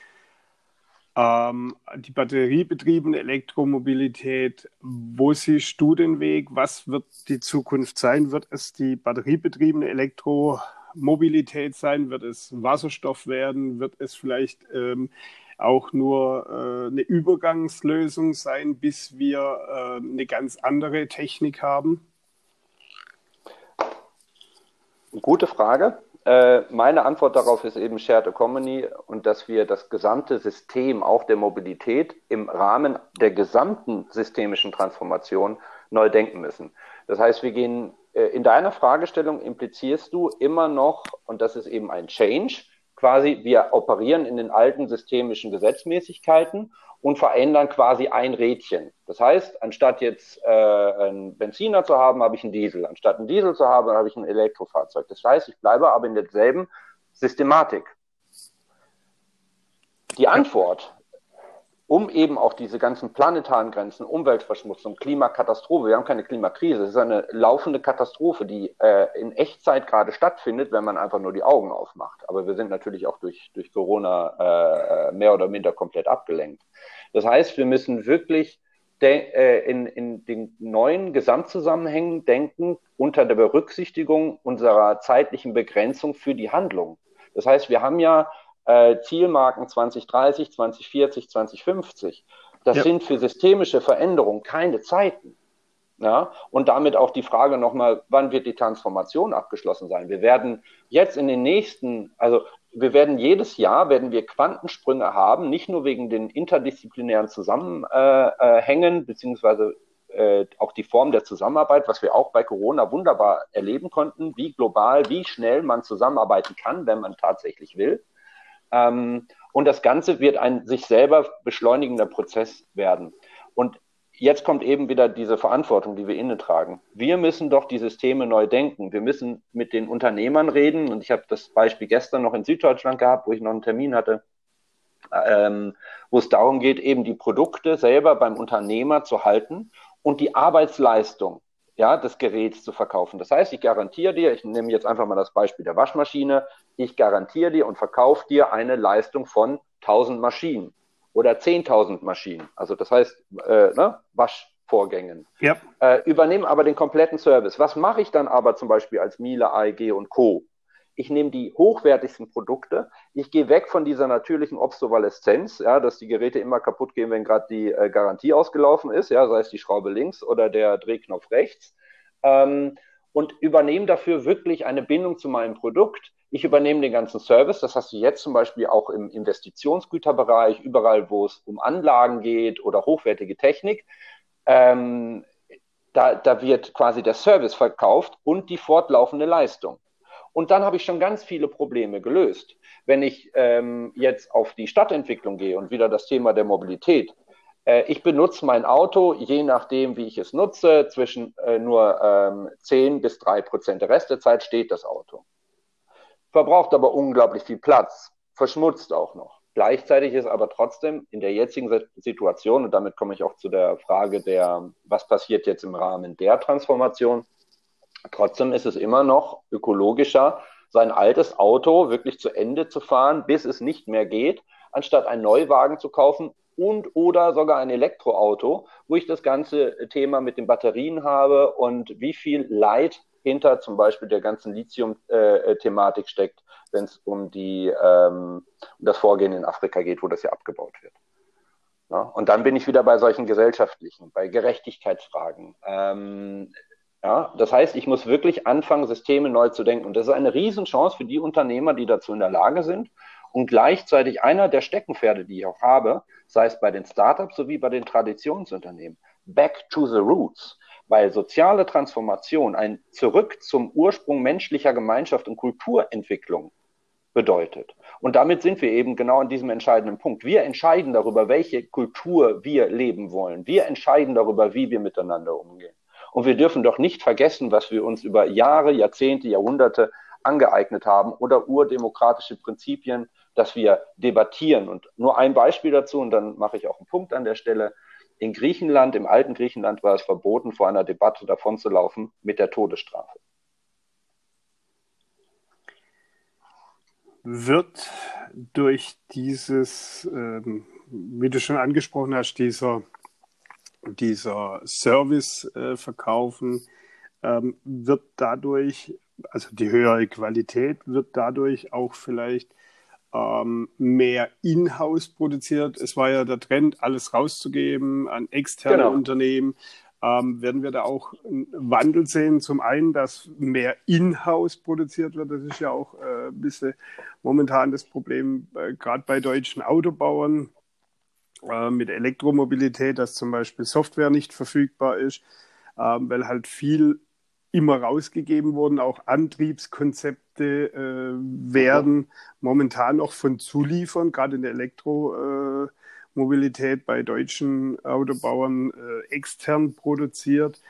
ähm, die batteriebetriebene Elektromobilität. Wo siehst du den Weg? Was wird die Zukunft sein? Wird es die batteriebetriebene Elektromobilität sein? Wird es Wasserstoff werden? Wird es vielleicht ähm, auch nur äh, eine Übergangslösung sein, bis wir äh, eine ganz andere Technik haben? Gute Frage. Äh, meine Antwort darauf ist eben Shared Economy und dass wir das gesamte System, auch der Mobilität, im Rahmen der gesamten systemischen Transformation neu denken müssen. Das heißt, wir gehen äh, in deiner Fragestellung implizierst du immer noch, und das ist eben ein Change, quasi wir operieren in den alten systemischen Gesetzmäßigkeiten und verändern quasi ein Rädchen. Das heißt, anstatt jetzt äh, einen Benziner zu haben, habe ich einen Diesel. Anstatt einen Diesel zu haben, habe ich ein Elektrofahrzeug. Das heißt, ich bleibe aber in derselben Systematik. Die Antwort um eben auch diese ganzen planetaren Grenzen, Umweltverschmutzung, Klimakatastrophe, wir haben keine Klimakrise, es ist eine laufende Katastrophe, die äh, in Echtzeit gerade stattfindet, wenn man einfach nur die Augen aufmacht. Aber wir sind natürlich auch durch, durch Corona äh, mehr oder minder komplett abgelenkt. Das heißt, wir müssen wirklich äh, in, in den neuen Gesamtzusammenhängen denken unter der Berücksichtigung unserer zeitlichen Begrenzung für die Handlung. Das heißt, wir haben ja äh, Zielmarken 2030, 2040, 2050. Das ja. sind für systemische Veränderungen keine Zeiten. Ja, und damit auch die Frage nochmal, wann wird die Transformation abgeschlossen sein? Wir werden jetzt in den nächsten, also wir werden jedes Jahr werden wir Quantensprünge haben, nicht nur wegen den interdisziplinären Zusammenhängen, äh, beziehungsweise äh, auch die Form der Zusammenarbeit, was wir auch bei Corona wunderbar erleben konnten, wie global, wie schnell man zusammenarbeiten kann, wenn man tatsächlich will. Ähm, und das Ganze wird ein sich selber beschleunigender Prozess werden. Und jetzt kommt eben wieder diese Verantwortung, die wir inne tragen. Wir müssen doch die Systeme neu denken. Wir müssen mit den Unternehmern reden. Und ich habe das Beispiel gestern noch in Süddeutschland gehabt, wo ich noch einen Termin hatte, ähm, wo es darum geht, eben die Produkte selber beim Unternehmer zu halten und die Arbeitsleistung ja, des Geräts zu verkaufen. Das heißt, ich garantiere dir, ich nehme jetzt einfach mal das Beispiel der Waschmaschine, ich garantiere dir und verkaufe dir eine Leistung von 1000 Maschinen oder 10.000 Maschinen. Also das heißt, äh, ne, Waschvorgängen. Ja. Äh, übernehme aber den kompletten Service. Was mache ich dann aber zum Beispiel als Miele, AEG und Co.? Ich nehme die hochwertigsten Produkte, ich gehe weg von dieser natürlichen Obsoleszenz, ja, dass die Geräte immer kaputt gehen, wenn gerade die äh, Garantie ausgelaufen ist, ja, sei es die Schraube links oder der Drehknopf rechts, ähm, und übernehme dafür wirklich eine Bindung zu meinem Produkt. Ich übernehme den ganzen Service, das hast du jetzt zum Beispiel auch im Investitionsgüterbereich, überall, wo es um Anlagen geht oder hochwertige Technik. Ähm, da, da wird quasi der Service verkauft und die fortlaufende Leistung. Und dann habe ich schon ganz viele Probleme gelöst. Wenn ich ähm, jetzt auf die Stadtentwicklung gehe und wieder das Thema der Mobilität, äh, ich benutze mein Auto, je nachdem, wie ich es nutze, zwischen äh, nur ähm, 10 bis 3 Prozent. Der Rest der Zeit steht das Auto. Verbraucht aber unglaublich viel Platz, verschmutzt auch noch. Gleichzeitig ist aber trotzdem in der jetzigen Situation, und damit komme ich auch zu der Frage der, was passiert jetzt im Rahmen der Transformation, trotzdem ist es immer noch ökologischer, sein altes Auto wirklich zu Ende zu fahren, bis es nicht mehr geht, anstatt einen Neuwagen zu kaufen und oder sogar ein Elektroauto, wo ich das ganze Thema mit den Batterien habe und wie viel Leid hinter zum Beispiel der ganzen Lithium-Thematik steckt, wenn es um, ähm, um das Vorgehen in Afrika geht, wo das ja abgebaut wird. Ja, und dann bin ich wieder bei solchen gesellschaftlichen, bei Gerechtigkeitsfragen. Ähm, ja, das heißt, ich muss wirklich anfangen, Systeme neu zu denken. Und das ist eine Riesenchance für die Unternehmer, die dazu in der Lage sind. Und gleichzeitig einer der Steckenpferde, die ich auch habe, sei es bei den Startups sowie bei den Traditionsunternehmen, back to the roots weil soziale Transformation ein Zurück zum Ursprung menschlicher Gemeinschaft und Kulturentwicklung bedeutet. Und damit sind wir eben genau an diesem entscheidenden Punkt. Wir entscheiden darüber, welche Kultur wir leben wollen. Wir entscheiden darüber, wie wir miteinander umgehen. Und wir dürfen doch nicht vergessen, was wir uns über Jahre, Jahrzehnte, Jahrhunderte angeeignet haben oder urdemokratische Prinzipien, dass wir debattieren. Und nur ein Beispiel dazu, und dann mache ich auch einen Punkt an der Stelle. In Griechenland, im alten Griechenland war es verboten, vor einer Debatte davonzulaufen mit der Todesstrafe. Wird durch dieses, ähm, wie du schon angesprochen hast, dieser, dieser Service äh, verkaufen, ähm, wird dadurch, also die höhere Qualität, wird dadurch auch vielleicht ähm, mehr in-house produziert. Es war ja der Trend, alles rauszugeben an externe genau. Unternehmen. Ähm, werden wir da auch einen Wandel sehen? Zum einen, dass mehr in-house produziert wird. Das ist ja auch äh, ein bisschen momentan das Problem, äh, gerade bei deutschen Autobauern äh, mit Elektromobilität, dass zum Beispiel Software nicht verfügbar ist, ähm, weil halt viel immer rausgegeben wurden. Auch Antriebskonzepte äh, werden momentan noch von Zuliefern, gerade in der Elektromobilität äh, bei deutschen Autobauern äh, extern produziert.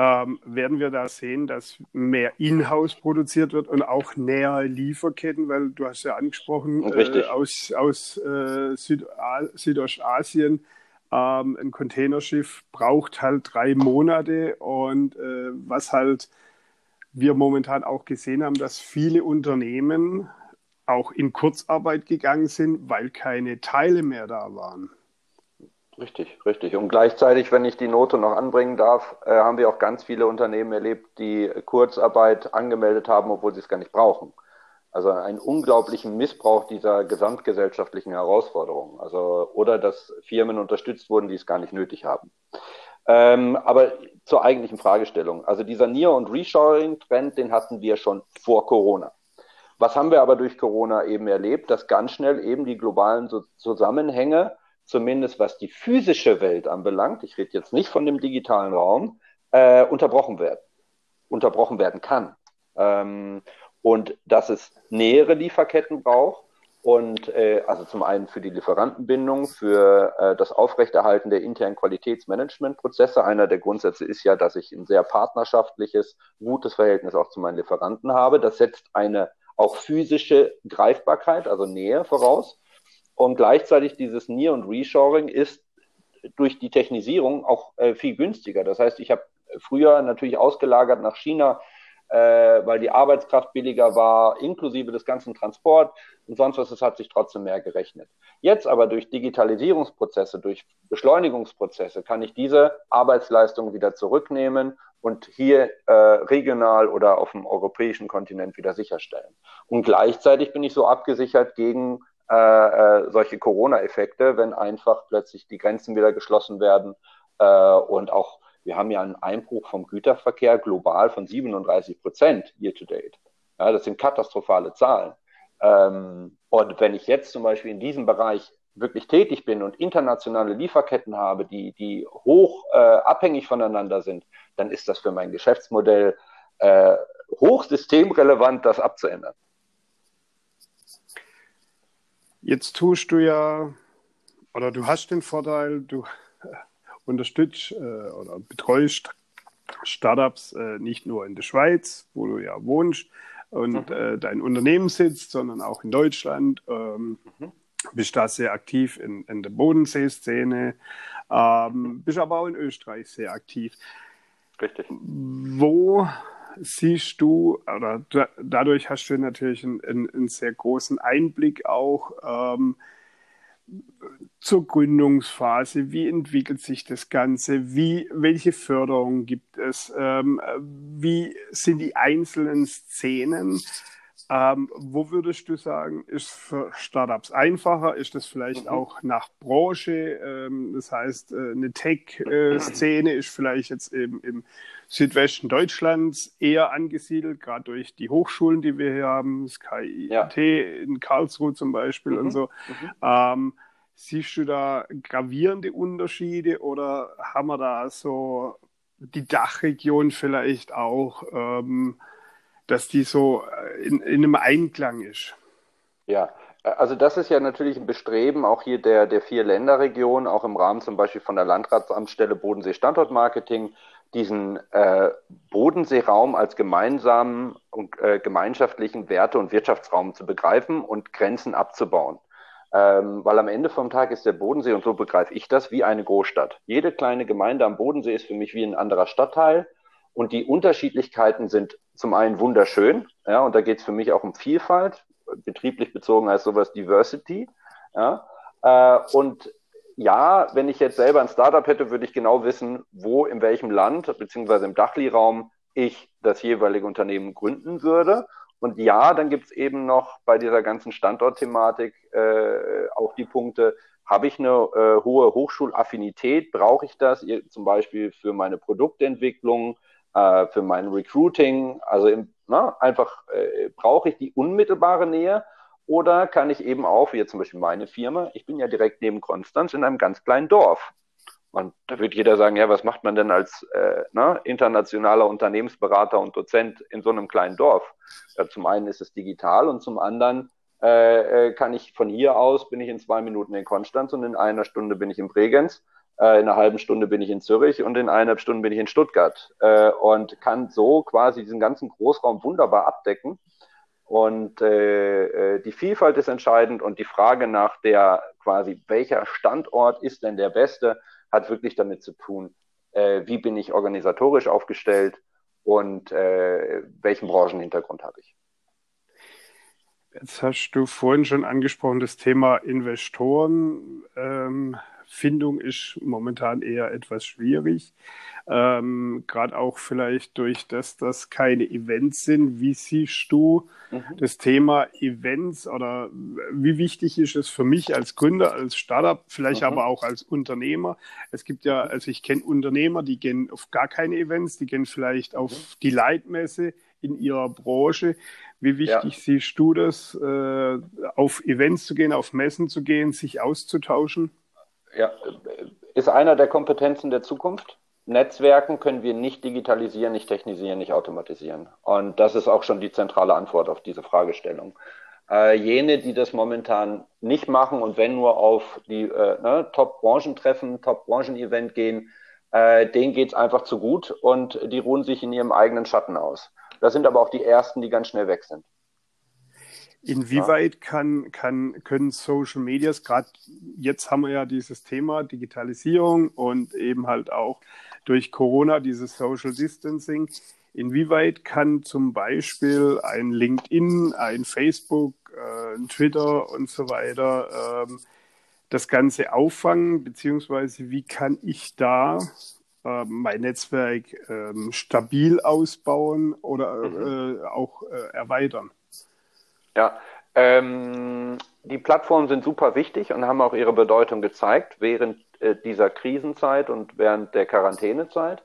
Ähm, werden wir da sehen, dass mehr in-house produziert wird und auch näher Lieferketten, weil du hast ja angesprochen, äh, aus, aus äh, Südostasien ähm, ein Containerschiff braucht halt drei Monate und äh, was halt wir momentan auch gesehen haben, dass viele Unternehmen auch in Kurzarbeit gegangen sind, weil keine Teile mehr da waren. Richtig, richtig. Und gleichzeitig, wenn ich die Note noch anbringen darf, äh, haben wir auch ganz viele Unternehmen erlebt, die Kurzarbeit angemeldet haben, obwohl sie es gar nicht brauchen. Also einen unglaublichen Missbrauch dieser gesamtgesellschaftlichen Herausforderungen. Also, oder dass Firmen unterstützt wurden, die es gar nicht nötig haben. Ähm, aber zur eigentlichen Fragestellung. Also dieser Near- und Reshoring-Trend, den hatten wir schon vor Corona. Was haben wir aber durch Corona eben erlebt? Dass ganz schnell eben die globalen Zusammenhänge, zumindest was die physische Welt anbelangt, ich rede jetzt nicht von dem digitalen Raum, äh, unterbrochen werden, unterbrochen werden kann. Ähm, und dass es nähere Lieferketten braucht. Und äh, also zum einen für die Lieferantenbindung, für äh, das Aufrechterhalten der internen Qualitätsmanagementprozesse. Einer der Grundsätze ist ja, dass ich ein sehr partnerschaftliches, gutes Verhältnis auch zu meinen Lieferanten habe. Das setzt eine auch physische Greifbarkeit, also Nähe voraus. Und gleichzeitig dieses Near- und Reshoring ist durch die Technisierung auch äh, viel günstiger. Das heißt, ich habe früher natürlich ausgelagert nach China äh, weil die Arbeitskraft billiger war, inklusive des ganzen Transport und sonst was, es hat sich trotzdem mehr gerechnet. Jetzt aber durch Digitalisierungsprozesse, durch Beschleunigungsprozesse kann ich diese Arbeitsleistung wieder zurücknehmen, und hier äh, regional oder auf dem europäischen Kontinent wieder sicherstellen. Und gleichzeitig bin ich so abgesichert gegen äh, äh, solche Corona-Effekte, wenn einfach plötzlich die Grenzen wieder geschlossen werden äh, und auch wir haben ja einen Einbruch vom Güterverkehr global von 37 Prozent year to date. Ja, das sind katastrophale Zahlen. Ähm, und wenn ich jetzt zum Beispiel in diesem Bereich wirklich tätig bin und internationale Lieferketten habe, die, die hoch äh, abhängig voneinander sind, dann ist das für mein Geschäftsmodell äh, hochsystemrelevant, das abzuändern. Jetzt tust du ja, oder du hast den Vorteil, du unterstützt äh, oder betreust Startups äh, nicht nur in der Schweiz, wo du ja wohnst und mhm. äh, dein Unternehmen sitzt, sondern auch in Deutschland. Ähm, mhm. Bist da sehr aktiv in, in der Bodensee-Szene, ähm, bist aber auch in Österreich sehr aktiv. Richtig. Wo siehst du, oder da, dadurch hast du natürlich einen, einen, einen, sehr großen Einblick auch ähm, zur Gründungsphase, wie entwickelt sich das Ganze, wie, welche Förderungen gibt es, ähm, wie sind die einzelnen Szenen, ähm, wo würdest du sagen, ist für Startups einfacher? Ist das vielleicht mhm. auch nach Branche? Ähm, das heißt, äh, eine Tech-Szene ist vielleicht jetzt eben im Südwesten Deutschlands eher angesiedelt, gerade durch die Hochschulen, die wir hier haben, das KIT ja. in Karlsruhe zum Beispiel mhm. und so. Mhm. Ähm, siehst du da gravierende Unterschiede oder haben wir da so die Dachregion vielleicht auch? Ähm, dass die so äh, in, in einem Einklang ist. Ja, also das ist ja natürlich ein Bestreben auch hier der, der vier Länderregionen, auch im Rahmen zum Beispiel von der Landratsamtsstelle Bodensee Standortmarketing, diesen äh, Bodenseeraum als gemeinsamen und äh, gemeinschaftlichen Werte- und Wirtschaftsraum zu begreifen und Grenzen abzubauen. Ähm, weil am Ende vom Tag ist der Bodensee, und so begreife ich das, wie eine Großstadt. Jede kleine Gemeinde am Bodensee ist für mich wie ein anderer Stadtteil und die Unterschiedlichkeiten sind zum einen wunderschön, ja, und da geht es für mich auch um Vielfalt, betrieblich bezogen als sowas Diversity. Ja, äh, und ja, wenn ich jetzt selber ein Startup hätte, würde ich genau wissen, wo, in welchem Land, beziehungsweise im Dachli-Raum ich das jeweilige Unternehmen gründen würde. Und ja, dann gibt es eben noch bei dieser ganzen Standortthematik äh, auch die Punkte, habe ich eine äh, hohe Hochschulaffinität? Brauche ich das zum Beispiel für meine Produktentwicklung? äh, für mein Recruiting. Also im, na, einfach äh, brauche ich die unmittelbare Nähe oder kann ich eben auch, wie jetzt zum Beispiel meine Firma, ich bin ja direkt neben Konstanz in einem ganz kleinen Dorf. Und da wird jeder sagen, ja, was macht man denn als äh, ne, internationaler Unternehmensberater und Dozent in so einem kleinen Dorf? Ja, zum einen ist es digital und zum anderen äh, äh kann ich von hier aus, bin ich in zwei Minuten in Konstanz und in einer Stunde bin ich in Bregenz äh, in einer halben Stunde bin ich in Zürich und in eineinhalb Stunden bin ich in Stuttgart äh, und kann so quasi diesen ganzen Großraum wunderbar abdecken. Und äh, äh, die Vielfalt ist entscheidend und die Frage nach der quasi, welcher Standort ist denn der beste, hat wirklich damit zu tun, äh, wie bin ich organisatorisch aufgestellt und äh, welchen Branchenhintergrund habe ich. Jetzt hast du vorhin schon angesprochen, das Thema Investoren. Ähm, Findung ist momentan eher etwas schwierig. Ähm, Gerade auch vielleicht durch das, dass keine Events sind. Wie siehst du mhm. das Thema Events oder wie wichtig ist es für mich als Gründer, als Startup, vielleicht mhm. aber auch als Unternehmer? Es gibt ja, also ich kenne Unternehmer, die gehen auf gar keine Events, die gehen vielleicht auf mhm. die Leitmesse in ihrer Branche. Wie wichtig ja. siehst du das, äh, auf Events zu gehen, auf Messen zu gehen, sich auszutauschen? Ja, ist einer der Kompetenzen der Zukunft. Netzwerken können wir nicht digitalisieren, nicht technisieren, nicht automatisieren. Und das ist auch schon die zentrale Antwort auf diese Fragestellung. Äh, jene, die das momentan nicht machen und wenn nur auf die äh, ne, Top-Branchen-Treffen, Top-Branchen-Event gehen, äh, denen geht's einfach zu gut und die ruhen sich in ihrem eigenen Schatten aus. Das sind aber auch die ersten, die ganz schnell weg sind. Inwieweit kann, kann, können Social Medias, gerade jetzt haben wir ja dieses Thema Digitalisierung und eben halt auch durch Corona dieses Social Distancing, inwieweit kann zum Beispiel ein LinkedIn, ein Facebook, äh, ein Twitter und so weiter ähm, das Ganze auffangen, beziehungsweise wie kann ich da äh, mein Netzwerk äh, stabil ausbauen oder mhm. äh, auch äh, erweitern. Ja, ähm, die Plattformen sind super wichtig und haben auch ihre Bedeutung gezeigt während äh, dieser Krisenzeit und während der Quarantänezeit.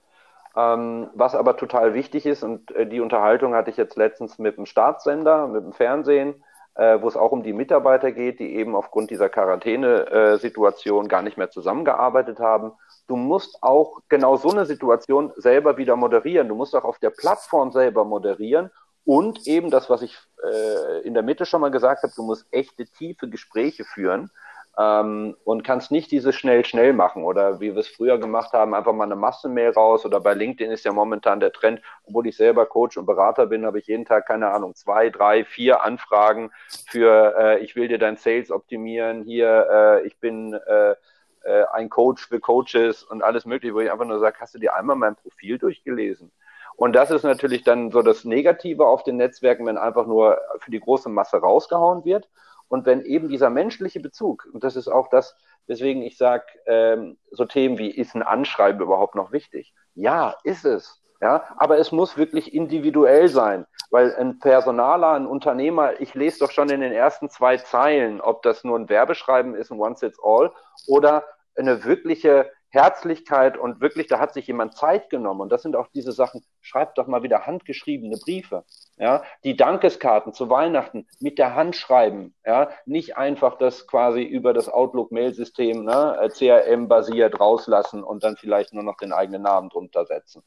Ähm, was aber total wichtig ist, und äh, die Unterhaltung hatte ich jetzt letztens mit dem Staatssender, mit dem Fernsehen, äh, wo es auch um die Mitarbeiter geht, die eben aufgrund dieser Quarantänesituation gar nicht mehr zusammengearbeitet haben. Du musst auch genau so eine Situation selber wieder moderieren. Du musst auch auf der Plattform selber moderieren und eben das, was ich äh, in der Mitte schon mal gesagt habe, du musst echte, tiefe Gespräche führen ähm, und kannst nicht dieses schnell, schnell machen oder wie wir es früher gemacht haben, einfach mal eine Massenmail raus oder bei LinkedIn ist ja momentan der Trend, obwohl ich selber Coach und Berater bin, habe ich jeden Tag, keine Ahnung, zwei, drei, vier Anfragen für, äh, ich will dir dein Sales optimieren, hier, äh, ich bin äh, äh, ein Coach für Coaches und alles mögliche, wo ich einfach nur sage, hast du dir einmal mein Profil durchgelesen? Und das ist natürlich dann so das Negative auf den Netzwerken, wenn einfach nur für die große Masse rausgehauen wird. Und wenn eben dieser menschliche Bezug, und das ist auch das, weswegen ich sage, ähm, so Themen wie, ist ein Anschreiben überhaupt noch wichtig? Ja, ist es. Ja, aber es muss wirklich individuell sein, weil ein Personaler, ein Unternehmer, ich lese doch schon in den ersten zwei Zeilen, ob das nur ein Werbeschreiben ist, ein One-Sits-All, oder eine wirkliche Herzlichkeit und wirklich, da hat sich jemand Zeit genommen. Und das sind auch diese Sachen, schreibt doch mal wieder handgeschriebene Briefe. Ja, die Dankeskarten zu Weihnachten mit der Hand schreiben. Ja, nicht einfach das quasi über das Outlook-Mail-System, ne, äh, CRM-basiert rauslassen und dann vielleicht nur noch den eigenen Namen drunter setzen.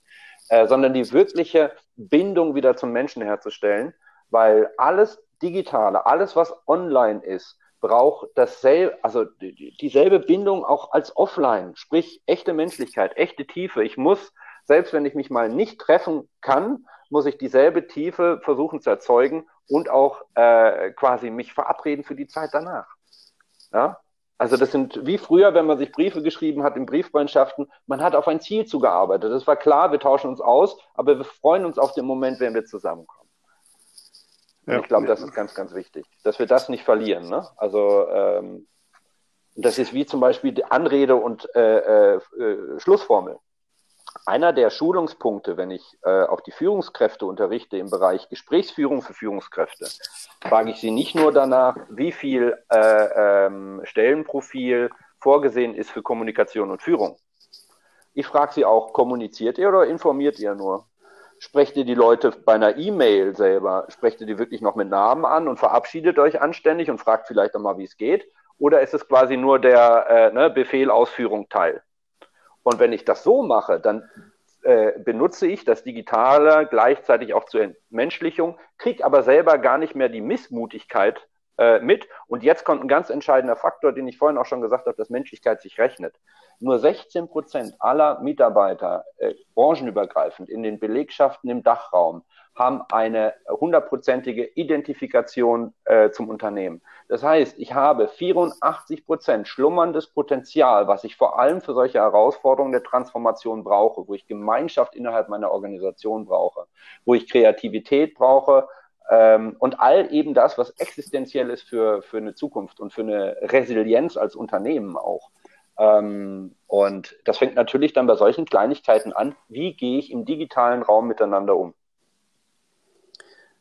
Äh, sondern die wirkliche Bindung wieder zum Menschen herzustellen, weil alles Digitale, alles was online ist, braucht dasselbe, also dieselbe Bindung auch als offline, sprich echte Menschlichkeit, echte Tiefe. Ich muss, selbst wenn ich mich mal nicht treffen kann, muss ich dieselbe Tiefe versuchen zu erzeugen und auch äh, quasi mich verabreden für die Zeit danach. Ja? Also das sind wie früher, wenn man sich Briefe geschrieben hat in Briefbeeinschaften, man hat auf ein Ziel zugearbeitet. Das war klar, wir tauschen uns aus, aber wir freuen uns auf den Moment, wenn wir zusammenkommen. Ja. Ich glaube, das ist ganz, ganz wichtig, dass wir das nicht verlieren. Ne? Also ähm, das ist wie zum Beispiel die Anrede und äh, äh, äh, Schlussformel. Einer der Schulungspunkte, wenn ich äh, auch die Führungskräfte unterrichte im Bereich Gesprächsführung für Führungskräfte, frage ich sie nicht nur danach, wie viel äh, ähm, Stellenprofil vorgesehen ist für Kommunikation und Führung. Ich frage sie auch, kommuniziert ihr oder informiert ihr nur? Sprecht ihr die Leute bei einer E-Mail selber, sprecht ihr die wirklich noch mit Namen an und verabschiedet euch anständig und fragt vielleicht nochmal, wie es geht? Oder ist es quasi nur der äh, ne, Befehl, Ausführung, Teil? Und wenn ich das so mache, dann äh, benutze ich das Digitale gleichzeitig auch zur Entmenschlichung, kriege aber selber gar nicht mehr die Missmutigkeit äh, mit. Und jetzt kommt ein ganz entscheidender Faktor, den ich vorhin auch schon gesagt habe, dass Menschlichkeit sich rechnet. Nur 16 Prozent aller Mitarbeiter, äh, branchenübergreifend in den Belegschaften im Dachraum, haben eine hundertprozentige Identifikation äh, zum Unternehmen. Das heißt, ich habe 84 Prozent schlummerndes Potenzial, was ich vor allem für solche Herausforderungen der Transformation brauche, wo ich Gemeinschaft innerhalb meiner Organisation brauche, wo ich Kreativität brauche, ähm, und all eben das, was existenziell ist für, für eine Zukunft und für eine Resilienz als Unternehmen auch. Ähm, und das fängt natürlich dann bei solchen Kleinigkeiten an. Wie gehe ich im digitalen Raum miteinander um?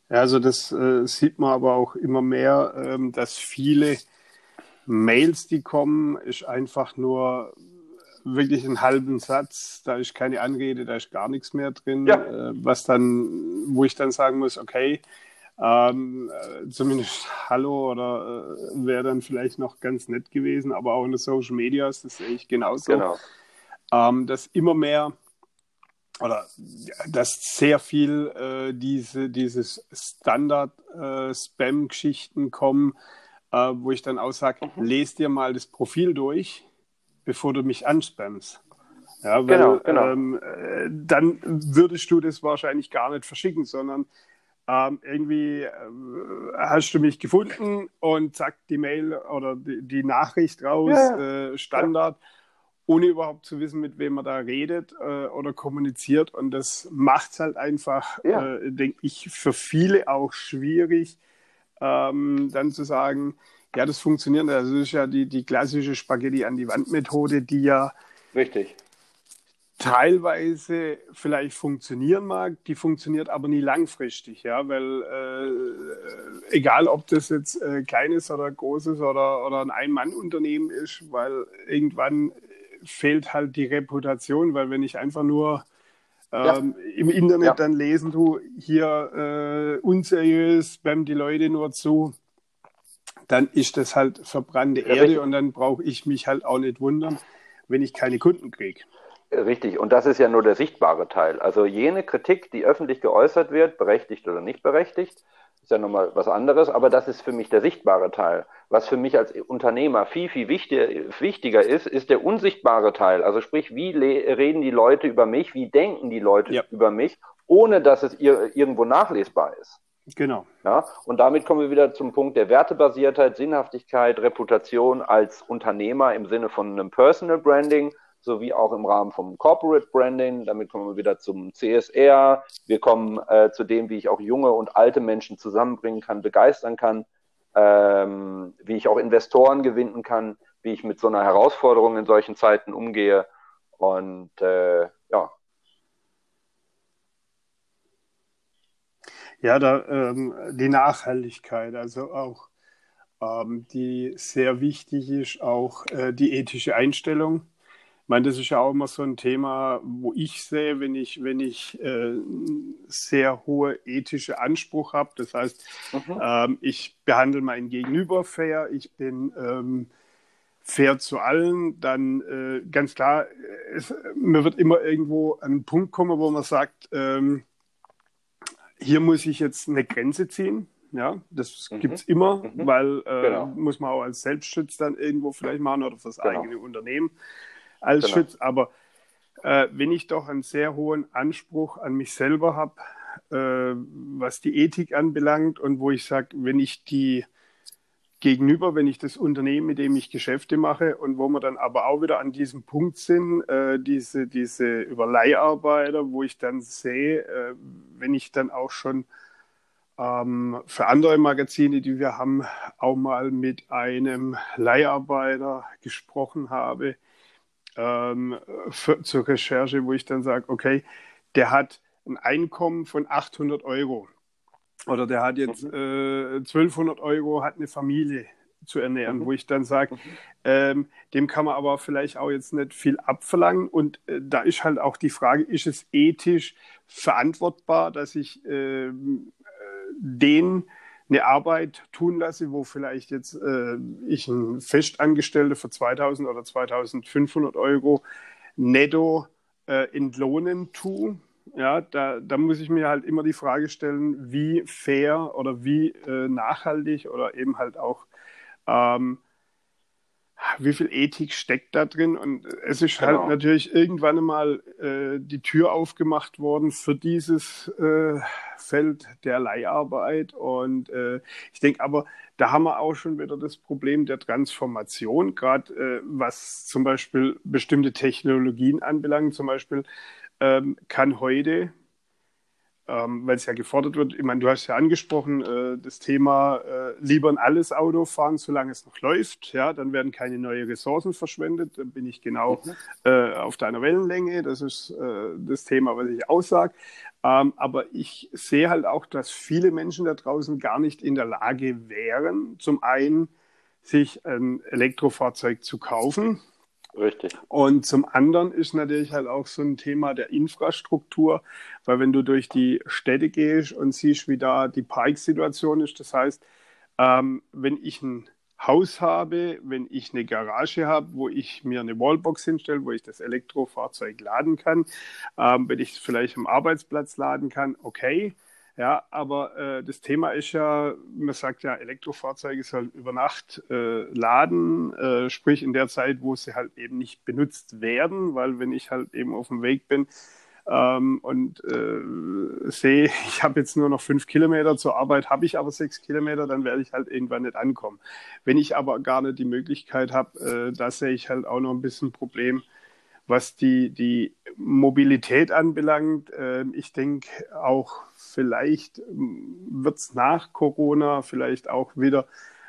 Ja, also das äh, sieht man aber auch immer mehr, ähm, dass viele Mails, die kommen, ist einfach nur wirklich einen halben Satz, da ist keine Anrede, da ist gar nichts mehr drin, ja. äh, was dann, wo ich dann sagen muss, okay, ähm, äh, zumindest Hallo oder äh, wäre dann vielleicht noch ganz nett gewesen, aber auch in den Social Media ist das sehe ich genauso. Genau. Ähm, dass immer mehr oder dass sehr viel äh, diese dieses Standard-Spam-Geschichten äh, kommen, äh, wo ich dann auch sage, mhm. lest dir mal das Profil durch, bevor du mich anspammst. Ja, weil, genau, genau. Ähm, äh, dann würdest du das wahrscheinlich gar nicht verschicken, sondern ähm, irgendwie äh, hast du mich gefunden und zack, die Mail oder die, die Nachricht raus, ja. äh, Standard, ja. ohne überhaupt zu wissen, mit wem man da redet äh, oder kommuniziert. Und das macht es halt einfach, ja. äh, denke ich, für viele auch schwierig, ähm, dann zu sagen, ja, das funktioniert. Also das ist ja die, die klassische Spaghetti an die Wand Methode, die ja Richtig teilweise vielleicht funktionieren mag, die funktioniert aber nie langfristig, ja, weil äh, egal ob das jetzt äh, kleines oder großes oder, oder ein Ein-Mann-Unternehmen ist, weil irgendwann fehlt halt die Reputation, weil wenn ich einfach nur ähm, ja. im Internet ja. dann lesen, du hier äh, unseriös, spam die Leute nur zu, dann ist das halt verbrannte ja, Erde richtig. und dann brauche ich mich halt auch nicht wundern, wenn ich keine Kunden kriege. Richtig, und das ist ja nur der sichtbare Teil. Also jene Kritik, die öffentlich geäußert wird, berechtigt oder nicht berechtigt, ist ja nochmal was anderes, aber das ist für mich der sichtbare Teil. Was für mich als Unternehmer viel, viel wichtiger ist, ist der unsichtbare Teil. Also sprich, wie reden die Leute über mich, wie denken die Leute ja. über mich, ohne dass es irgendwo nachlesbar ist. Genau. Ja, und damit kommen wir wieder zum Punkt der Wertebasiertheit, Sinnhaftigkeit, Reputation als Unternehmer im Sinne von einem Personal Branding sowie auch im Rahmen vom Corporate Branding. Damit kommen wir wieder zum CSR. Wir kommen äh, zu dem, wie ich auch junge und alte Menschen zusammenbringen kann, begeistern kann, ähm, wie ich auch Investoren gewinnen kann, wie ich mit so einer Herausforderung in solchen Zeiten umgehe. Und äh, ja. Ja, da, ähm, die Nachhaltigkeit, also auch ähm, die sehr wichtig ist, auch äh, die ethische Einstellung meine, das ist ja auch immer so ein Thema, wo ich sehe, wenn ich, wenn ich äh, sehr hohe ethische Anspruch habe. Das heißt, mhm. ähm, ich behandle mein Gegenüber fair, ich bin ähm, fair zu allen, dann äh, ganz klar, es, mir wird immer irgendwo ein Punkt kommen, wo man sagt, ähm, hier muss ich jetzt eine Grenze ziehen. Ja, das mhm. gibt es immer, mhm. weil äh, genau. muss man auch als Selbstschutz dann irgendwo vielleicht machen oder fürs genau. eigene Unternehmen als genau. Schütz. Aber äh, wenn ich doch einen sehr hohen Anspruch an mich selber habe, äh, was die Ethik anbelangt und wo ich sage, wenn ich die gegenüber, wenn ich das Unternehmen, mit dem ich Geschäfte mache und wo wir dann aber auch wieder an diesem Punkt sind, äh, diese, diese Überleiharbeiter, wo ich dann sehe, äh, wenn ich dann auch schon ähm, für andere Magazine, die wir haben, auch mal mit einem Leiharbeiter gesprochen habe, ähm, für, zur Recherche, wo ich dann sage, okay, der hat ein Einkommen von 800 Euro oder der hat jetzt mhm. äh, 1200 Euro, hat eine Familie zu ernähren, mhm. wo ich dann sage, mhm. ähm, dem kann man aber vielleicht auch jetzt nicht viel abverlangen. Und äh, da ist halt auch die Frage, ist es ethisch verantwortbar, dass ich äh, den eine Arbeit tun lasse, wo vielleicht jetzt äh, ich einen Festangestellte für 2000 oder 2500 Euro netto äh, entlohnen tue. Ja, da, da muss ich mir halt immer die Frage stellen, wie fair oder wie äh, nachhaltig oder eben halt auch ähm, wie viel Ethik steckt da drin? Und es ist halt genau. halt natürlich irgendwann mal äh, die Tür aufgemacht worden für dieses äh, Feld der Leiharbeit. Und äh, ich denke aber, da haben wir auch schon wieder das Problem der Transformation, gerade äh, was zum Beispiel bestimmte Technologien anbelangt. Zum Beispiel ähm, kann heute ähm, weil es ja gefordert wird. Ich meine, du hast ja angesprochen, äh, das Thema äh, lieber ein alles Auto fahren, solange es noch läuft. Ja, dann werden keine neuen Ressourcen verschwendet. Dann bin ich genau mhm. äh, auf deiner Wellenlänge. Das ist äh, das Thema, was ich aussage. Ähm, aber ich sehe halt auch, dass viele Menschen da draußen gar nicht in der Lage wären, zum einen sich ein Elektrofahrzeug zu kaufen Richtig. Und zum anderen ist natürlich halt auch so ein Thema der Infrastruktur, weil wenn du durch die Städte gehst und siehst, wie da die Parksituation ist, das heißt, ähm, wenn ich ein Haus habe, wenn ich eine Garage habe, wo ich mir eine Wallbox hinstelle, wo ich das Elektrofahrzeug laden kann, ähm, wenn ich es vielleicht am Arbeitsplatz laden kann, okay. Ja, aber äh, das Thema ist ja, man sagt ja, Elektrofahrzeuge sollen über Nacht äh, laden, äh, sprich in der Zeit, wo sie halt eben nicht benutzt werden, weil wenn ich halt eben auf dem Weg bin ähm, und äh, sehe, ich habe jetzt nur noch fünf Kilometer zur Arbeit, habe ich aber sechs Kilometer, dann werde ich halt irgendwann nicht ankommen. Wenn ich aber gar nicht die Möglichkeit habe, äh, da sehe ich halt auch noch ein bisschen Problem, was die, die Mobilität anbelangt. Äh, ich denke auch vielleicht ähm, wird es nach Corona vielleicht auch wieder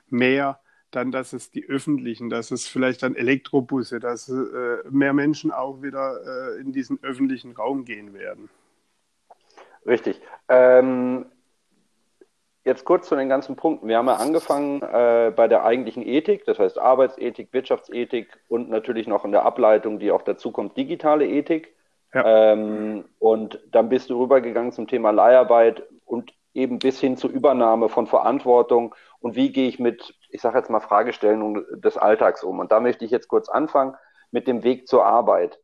mehr dann, dass es die öffentlichen, dass es vielleicht dann Elektrobusse, dass äh, mehr Menschen auch wieder äh, in diesen öffentlichen Raum gehen werden. Richtig. Ähm, jetzt kurz zu den ganzen Punkten. Wir haben ja angefangen äh, bei der eigentlichen Ethik, das heißt Arbeitsethik, Wirtschaftsethik und natürlich noch in der Ableitung, die auch dazu kommt, digitale Ethik. Ja. Ähm, und dann bist du rübergegangen zum Thema Leiharbeit und eben bis hin zur Übernahme von Verantwortung und wie gehe ich mit, ich sage jetzt mal, Fragestellungen des Alltags um. Und da möchte ich jetzt kurz anfangen mit dem Weg zur Arbeit.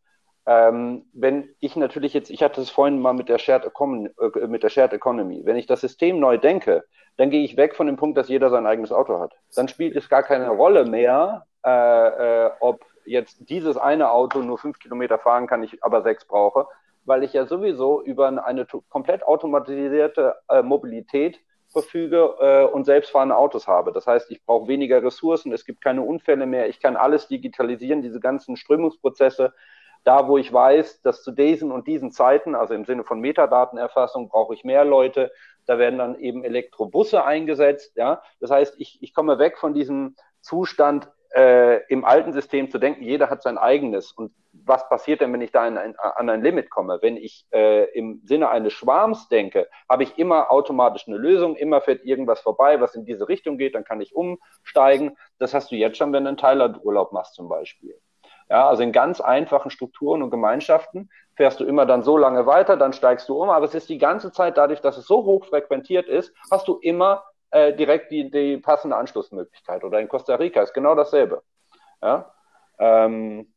Ähm, wenn ich natürlich jetzt, ich hatte es vorhin mal mit der, Shared Economy, äh, mit der Shared Economy, wenn ich das System neu denke, dann gehe ich weg von dem Punkt, dass jeder sein eigenes Auto hat. Dann spielt es gar keine Rolle mehr, äh, äh, ob jetzt dieses eine Auto nur fünf Kilometer fahren kann, ich aber sechs brauche, weil ich ja sowieso über eine komplett automatisierte äh, Mobilität verfüge äh, und selbstfahrende Autos habe. Das heißt, ich brauche weniger Ressourcen, es gibt keine Unfälle mehr, ich kann alles digitalisieren, diese ganzen Strömungsprozesse. Da, wo ich weiß, dass zu diesen und diesen Zeiten, also im Sinne von Metadatenerfassung, brauche ich mehr Leute, da werden dann eben Elektrobusse eingesetzt. Ja? Das heißt, ich, ich komme weg von diesem Zustand, äh, im alten System zu denken, jeder hat sein eigenes. Und was passiert denn, wenn ich da ein, an ein Limit komme? Wenn ich äh, im Sinne eines Schwarms denke, habe ich immer automatisch eine Lösung, immer fährt irgendwas vorbei, was in diese Richtung geht, dann kann ich umsteigen. Das hast du jetzt schon, wenn du einen Thailand-Urlaub machst zum Beispiel. Ja, also in ganz einfachen Strukturen und Gemeinschaften fährst du immer dann so lange weiter, dann steigst du um, aber es ist die ganze Zeit dadurch, dass es so hoch frequentiert ist, hast du immer äh, direkt die, die passende Anschlussmöglichkeit. Oder in Costa Rica ist genau dasselbe. Ja? Ähm,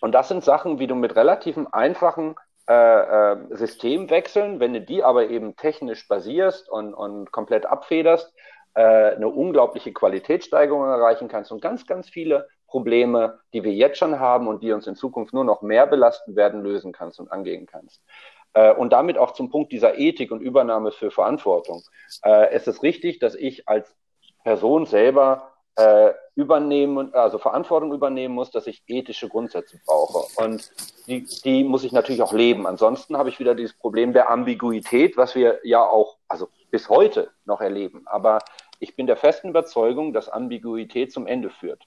und das sind Sachen, wie du mit relativen einfachen äh, äh, Systemwechseln, wenn du die aber eben technisch basierst und, und komplett abfederst, äh, eine unglaubliche Qualitätssteigerung erreichen kannst und ganz, ganz viele Probleme, die wir jetzt schon haben und die uns in Zukunft nur noch mehr belasten werden, lösen kannst und angehen kannst. Äh, und damit auch zum Punkt dieser Ethik und Übernahme für Verantwortung. Äh, es ist richtig, dass ich als Person selber äh, übernehmen, also Verantwortung übernehmen muss, dass ich ethische Grundsätze brauche. Und die, die muss ich natürlich auch leben. Ansonsten habe ich wieder dieses Problem der Ambiguität, was wir ja auch, also bis heute noch erleben. Aber ich bin der festen Überzeugung, dass Ambiguität zum Ende führt.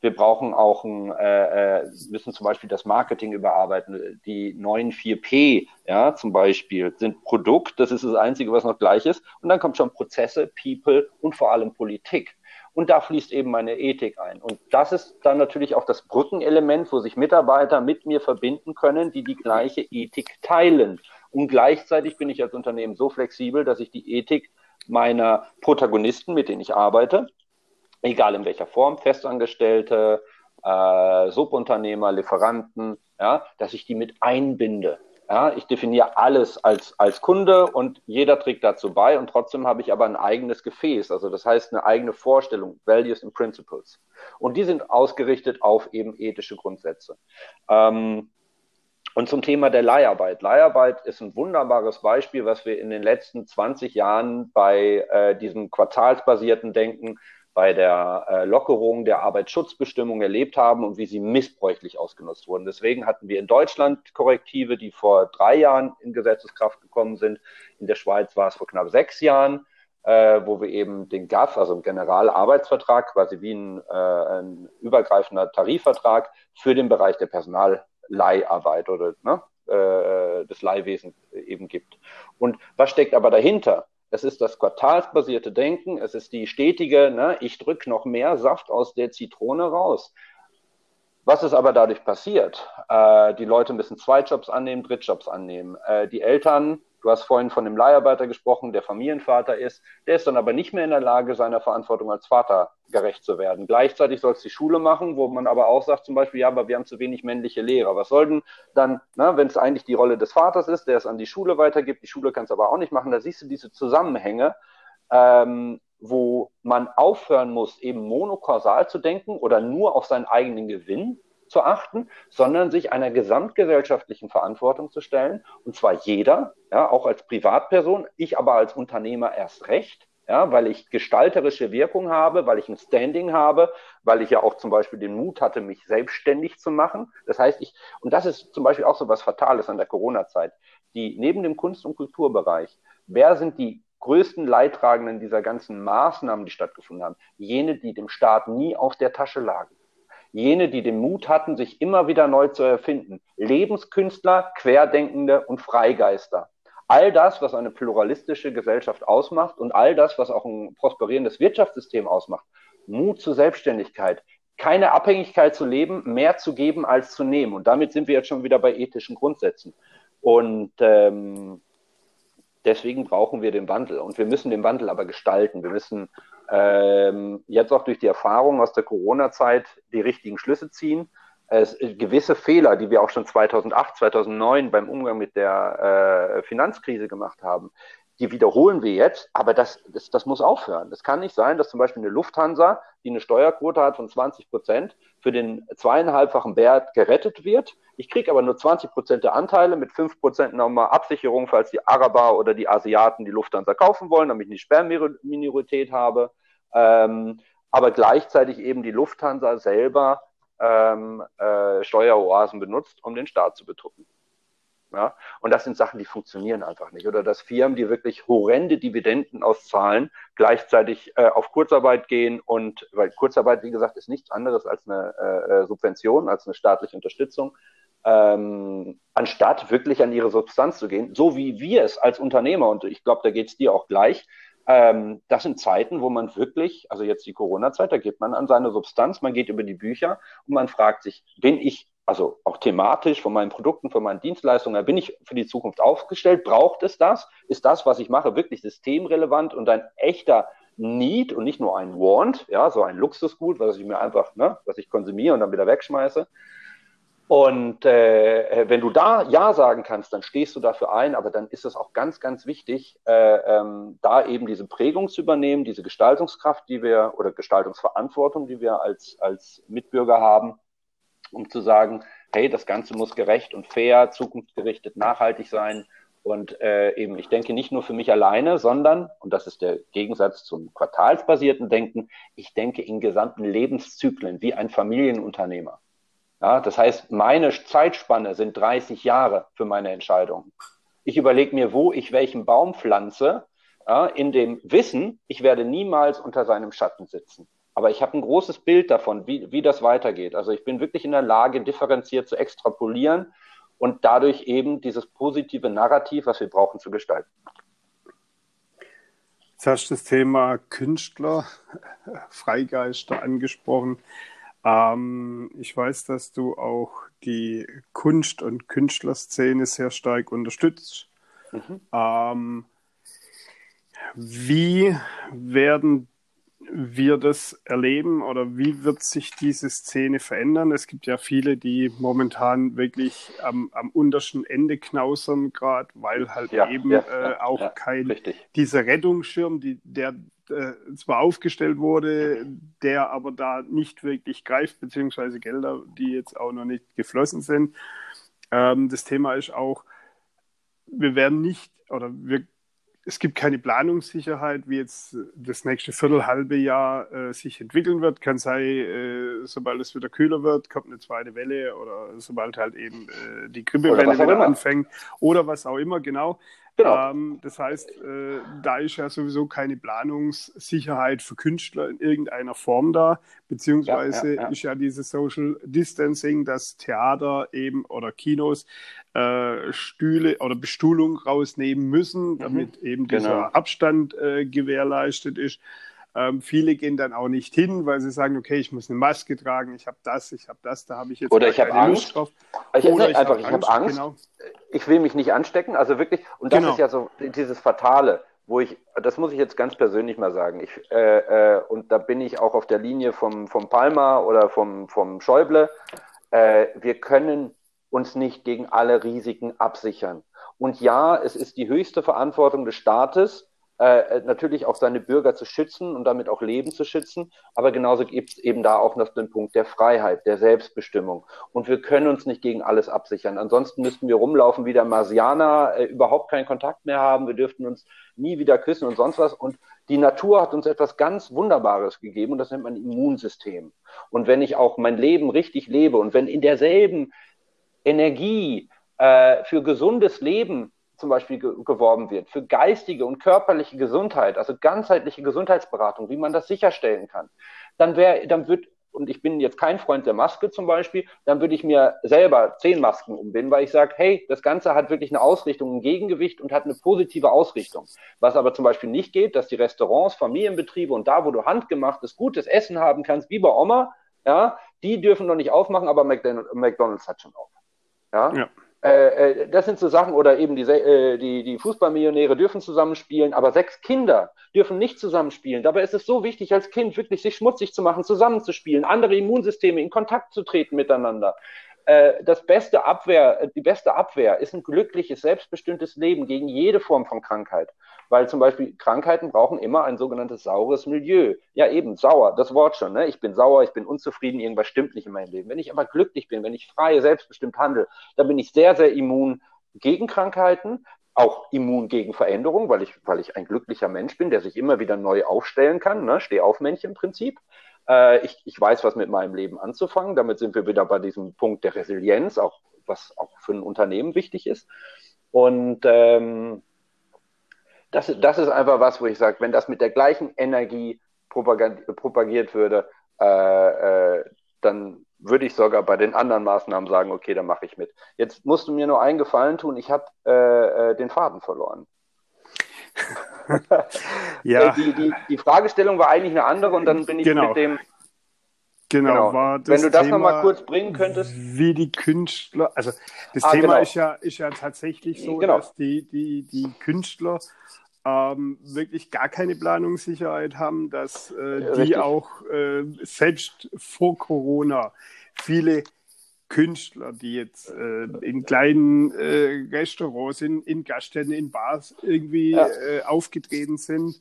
Wir brauchen auch ein, äh, äh, müssen zum Beispiel das Marketing überarbeiten. Die neuen 4P, ja, zum Beispiel, sind Produkt, das ist das Einzige, was noch gleich ist. Und dann kommt schon Prozesse, People und vor allem Politik. Und da fließt eben meine Ethik ein. Und das ist dann natürlich auch das Brückenelement, wo sich Mitarbeiter mit mir verbinden können, die die gleiche Ethik teilen. Und gleichzeitig bin ich als Unternehmen so flexibel, dass ich die Ethik meiner Protagonisten, mit denen ich arbeite, egal in welcher Form, Festangestellte, äh, Subunternehmer, Lieferanten, ja, dass ich die mit einbinde. Ja, ich definiere alles als, als Kunde und jeder trägt dazu bei und trotzdem habe ich aber ein eigenes Gefäß, also das heißt eine eigene Vorstellung, Values and Principles. Und die sind ausgerichtet auf eben ethische Grundsätze. Ähm, und zum Thema der Leiharbeit. Leiharbeit ist ein wunderbares Beispiel, was wir in den letzten 20 Jahren bei äh, diesem quartalsbasierten Denken bei der äh, Lockerung der Arbeitsschutzbestimmung erlebt haben und wie sie missbräuchlich ausgenutzt wurden. Deswegen hatten wir in Deutschland Korrektive, die vor drei Jahren in Gesetzeskraft gekommen sind. In der Schweiz war es vor knapp sechs Jahren, äh, wo wir eben den GAF, also einen Generalarbeitsvertrag, quasi wie ein, äh, ein übergreifender Tarifvertrag für den Bereich der Personalleiharbeit oder ne, äh, des Leihwesens eben gibt. Und was steckt aber dahinter? Es ist das quartalsbasierte Denken, es ist die stetige, ne, ich drücke noch mehr Saft aus der Zitrone raus. Was ist aber dadurch passiert? Äh, die Leute müssen Zweitjobs annehmen, Drittjobs annehmen. Äh, die Eltern Du hast vorhin von dem Leiharbeiter gesprochen, der Familienvater ist. Der ist dann aber nicht mehr in der Lage, seiner Verantwortung als Vater gerecht zu werden. Gleichzeitig soll es die Schule machen, wo man aber auch sagt zum Beispiel, ja, aber wir haben zu wenig männliche Lehrer. Was soll denn dann, ne, wenn es eigentlich die Rolle des Vaters ist, der es an die Schule weitergibt, die Schule kann es aber auch nicht machen, da siehst du diese Zusammenhänge, ähm, wo man aufhören muss, eben monokausal zu denken oder nur auf seinen eigenen Gewinn zu achten, sondern sich einer gesamtgesellschaftlichen Verantwortung zu stellen. Und zwar jeder, ja, auch als Privatperson, ich aber als Unternehmer erst recht, ja, weil ich gestalterische Wirkung habe, weil ich ein Standing habe, weil ich ja auch zum Beispiel den Mut hatte, mich selbstständig zu machen. Das heißt, ich, und das ist zum Beispiel auch so was Fatales an der Corona-Zeit, die neben dem Kunst- und Kulturbereich, wer sind die größten Leidtragenden dieser ganzen Maßnahmen, die stattgefunden haben, jene, die dem Staat nie auf der Tasche lagen. Jene, die den Mut hatten, sich immer wieder neu zu erfinden. Lebenskünstler, Querdenkende und Freigeister. All das, was eine pluralistische Gesellschaft ausmacht und all das, was auch ein prosperierendes Wirtschaftssystem ausmacht. Mut zur Selbstständigkeit, keine Abhängigkeit zu leben, mehr zu geben als zu nehmen. Und damit sind wir jetzt schon wieder bei ethischen Grundsätzen. Und ähm, deswegen brauchen wir den Wandel. Und wir müssen den Wandel aber gestalten. Wir müssen ähm, jetzt auch durch die Erfahrung aus der Corona-Zeit die richtigen Schlüsse ziehen. Es, gewisse Fehler, die wir auch schon 2008, 2009 beim Umgang mit der äh, Finanzkrise gemacht haben, die wiederholen wir jetzt, aber das, das, das muss aufhören. Es kann nicht sein, dass zum Beispiel eine Lufthansa, die eine Steuerquote hat von 20 Prozent, für den zweieinhalbfachen Wert gerettet wird. Ich kriege aber nur 20 Prozent der Anteile mit 5 Prozent nochmal Absicherung, falls die Araber oder die Asiaten die Lufthansa kaufen wollen, damit ich eine Sperrminorität habe. Ähm, aber gleichzeitig eben die Lufthansa selber ähm, äh, Steueroasen benutzt, um den Staat zu betrügen. Ja? Und das sind Sachen, die funktionieren einfach nicht. Oder dass Firmen, die wirklich horrende Dividenden auszahlen, gleichzeitig äh, auf Kurzarbeit gehen und, weil Kurzarbeit, wie gesagt, ist nichts anderes als eine äh, äh, Subvention, als eine staatliche Unterstützung, ähm, anstatt wirklich an ihre Substanz zu gehen, so wie wir es als Unternehmer, und ich glaube, da geht es dir auch gleich, ähm, das sind Zeiten, wo man wirklich, also jetzt die Corona-Zeit, da geht man an seine Substanz, man geht über die Bücher und man fragt sich, bin ich also auch thematisch von meinen Produkten, von meinen Dienstleistungen, bin ich für die Zukunft aufgestellt? Braucht es das? Ist das, was ich mache, wirklich systemrelevant und ein echter Need und nicht nur ein Want, ja, so ein Luxusgut, was ich mir einfach, ne, was ich konsumiere und dann wieder wegschmeiße. Und äh, wenn du da Ja sagen kannst, dann stehst du dafür ein, aber dann ist es auch ganz, ganz wichtig, äh, ähm, da eben diese Prägung zu übernehmen, diese Gestaltungskraft, die wir oder Gestaltungsverantwortung, die wir als, als Mitbürger haben, um zu sagen, hey, das Ganze muss gerecht und fair, zukunftsgerichtet, nachhaltig sein. Und äh, eben, ich denke nicht nur für mich alleine, sondern, und das ist der Gegensatz zum quartalsbasierten Denken, ich denke in gesamten Lebenszyklen wie ein Familienunternehmer. Ja, das heißt, meine Zeitspanne sind 30 Jahre für meine Entscheidungen. Ich überlege mir, wo ich welchen Baum pflanze, ja, in dem Wissen, ich werde niemals unter seinem Schatten sitzen. Aber ich habe ein großes Bild davon, wie, wie das weitergeht. Also ich bin wirklich in der Lage, differenziert zu extrapolieren und dadurch eben dieses positive Narrativ, was wir brauchen, zu gestalten. Jetzt hast du das Thema Künstler, Freigeister angesprochen. Ähm, ich weiß, dass du auch die Kunst- und Künstlerszene sehr stark unterstützt. Mhm. Ähm, wie werden wir das erleben oder wie wird sich diese Szene verändern? Es gibt ja viele, die momentan wirklich am, am untersten Ende knausern, gerade weil halt ja, eben ja, äh, auch ja, kein richtig. dieser Rettungsschirm, die, der äh, zwar aufgestellt wurde, der aber da nicht wirklich greift, beziehungsweise Gelder, die jetzt auch noch nicht geflossen sind. Ähm, das Thema ist auch, wir werden nicht oder wir es gibt keine Planungssicherheit, wie jetzt das nächste Viertelhalbe Jahr äh, sich entwickeln wird. Kann sein, äh, sobald es wieder kühler wird, kommt eine zweite Welle oder sobald halt eben äh, die Grippewelle wieder anfängt oder was auch immer, genau. Genau. Ähm, das heißt, äh, da ist ja sowieso keine Planungssicherheit für Künstler in irgendeiner Form da, beziehungsweise ja, ja, ja. ist ja dieses Social Distancing, dass Theater eben oder Kinos äh, Stühle oder Bestuhlung rausnehmen müssen, mhm. damit mhm. eben dieser genau. Abstand äh, gewährleistet ist. Ähm, viele gehen dann auch nicht hin, weil sie sagen, okay, ich muss eine Maske tragen, ich habe das, ich habe das, da habe ich jetzt Oder ich habe Angst. Drauf. Ich, Oder ich einfach, hab ich habe Angst. Genau. Ich will mich nicht anstecken, also wirklich, und das genau. ist ja so dieses Fatale, wo ich, das muss ich jetzt ganz persönlich mal sagen, ich, äh, äh, und da bin ich auch auf der Linie vom, vom Palmer oder vom, vom Schäuble, äh, wir können uns nicht gegen alle Risiken absichern. Und ja, es ist die höchste Verantwortung des Staates, äh, natürlich auch seine Bürger zu schützen und damit auch Leben zu schützen. Aber genauso gibt es eben da auch noch den Punkt der Freiheit, der Selbstbestimmung. Und wir können uns nicht gegen alles absichern. Ansonsten müssten wir rumlaufen wie der Marsianer, äh, überhaupt keinen Kontakt mehr haben. Wir dürften uns nie wieder küssen und sonst was. Und die Natur hat uns etwas ganz Wunderbares gegeben und das nennt man Immunsystem. Und wenn ich auch mein Leben richtig lebe und wenn in derselben Energie äh, für gesundes Leben zum Beispiel ge geworben wird, für geistige und körperliche Gesundheit, also ganzheitliche Gesundheitsberatung, wie man das sicherstellen kann, dann wäre, dann wird und ich bin jetzt kein Freund der Maske zum Beispiel, dann würde ich mir selber zehn Masken umbinden, weil ich sage, hey, das Ganze hat wirklich eine Ausrichtung, ein Gegengewicht und hat eine positive Ausrichtung. Was aber zum Beispiel nicht geht, dass die Restaurants, Familienbetriebe und da, wo du handgemachtes, gutes Essen haben kannst, wie bei Oma, ja, die dürfen noch nicht aufmachen, aber McDonalds hat schon auf. Ja. ja. Äh, äh, das sind so Sachen, oder eben die, äh, die, die Fußballmillionäre dürfen zusammenspielen, aber sechs Kinder dürfen nicht zusammenspielen. Dabei ist es so wichtig, als Kind wirklich sich schmutzig zu machen, zusammenzuspielen, andere Immunsysteme in Kontakt zu treten miteinander. Äh, das beste Abwehr, die beste Abwehr ist ein glückliches, selbstbestimmtes Leben gegen jede Form von Krankheit weil zum Beispiel Krankheiten brauchen immer ein sogenanntes saures Milieu. Ja, eben, sauer, das Wort schon. Ne? Ich bin sauer, ich bin unzufrieden, irgendwas stimmt nicht in meinem Leben. Wenn ich aber glücklich bin, wenn ich frei, selbstbestimmt handle, dann bin ich sehr, sehr immun gegen Krankheiten, auch immun gegen Veränderung, weil ich, weil ich ein glücklicher Mensch bin, der sich immer wieder neu aufstellen kann. Ne? Steh auf Männchen-Prinzip. Äh, ich, ich weiß, was mit meinem Leben anzufangen. Damit sind wir wieder bei diesem Punkt der Resilienz, auch was auch für ein Unternehmen wichtig ist. Und ähm, das, das ist einfach was, wo ich sage, wenn das mit der gleichen Energie propagiert würde, äh, äh, dann würde ich sogar bei den anderen Maßnahmen sagen, okay, dann mache ich mit. Jetzt musst du mir nur einen Gefallen tun, ich habe äh, äh, den Faden verloren. ja. Äh, die, die, die Fragestellung war eigentlich eine andere und dann bin ich genau. mit dem. Genau, genau. War das Wenn du das nochmal kurz bringen könntest. Wie die Künstler, also das ah, Thema genau. ist, ja, ist ja tatsächlich so, genau. dass die, die, die Künstler ähm, wirklich gar keine Planungssicherheit haben, dass äh, die auch äh, selbst vor Corona viele Künstler, die jetzt äh, in kleinen äh, Restaurants, in, in Gaststätten, in Bars irgendwie ja. äh, aufgetreten sind,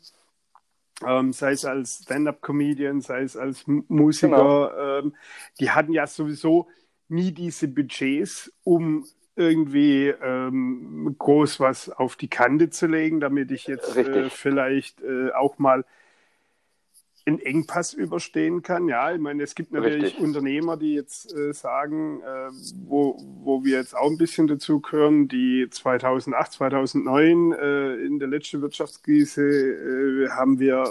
ähm, sei es als Stand-up-Comedian, sei es als Musiker, genau. ähm, die hatten ja sowieso nie diese Budgets, um irgendwie ähm, groß was auf die Kante zu legen, damit ich jetzt äh, vielleicht äh, auch mal einen Engpass überstehen kann. Ja, ich meine, es gibt natürlich Richtig. Unternehmer, die jetzt äh, sagen, äh, wo, wo wir jetzt auch ein bisschen dazu gehören, die 2008, 2009 äh, in der letzten Wirtschaftskrise äh, haben wir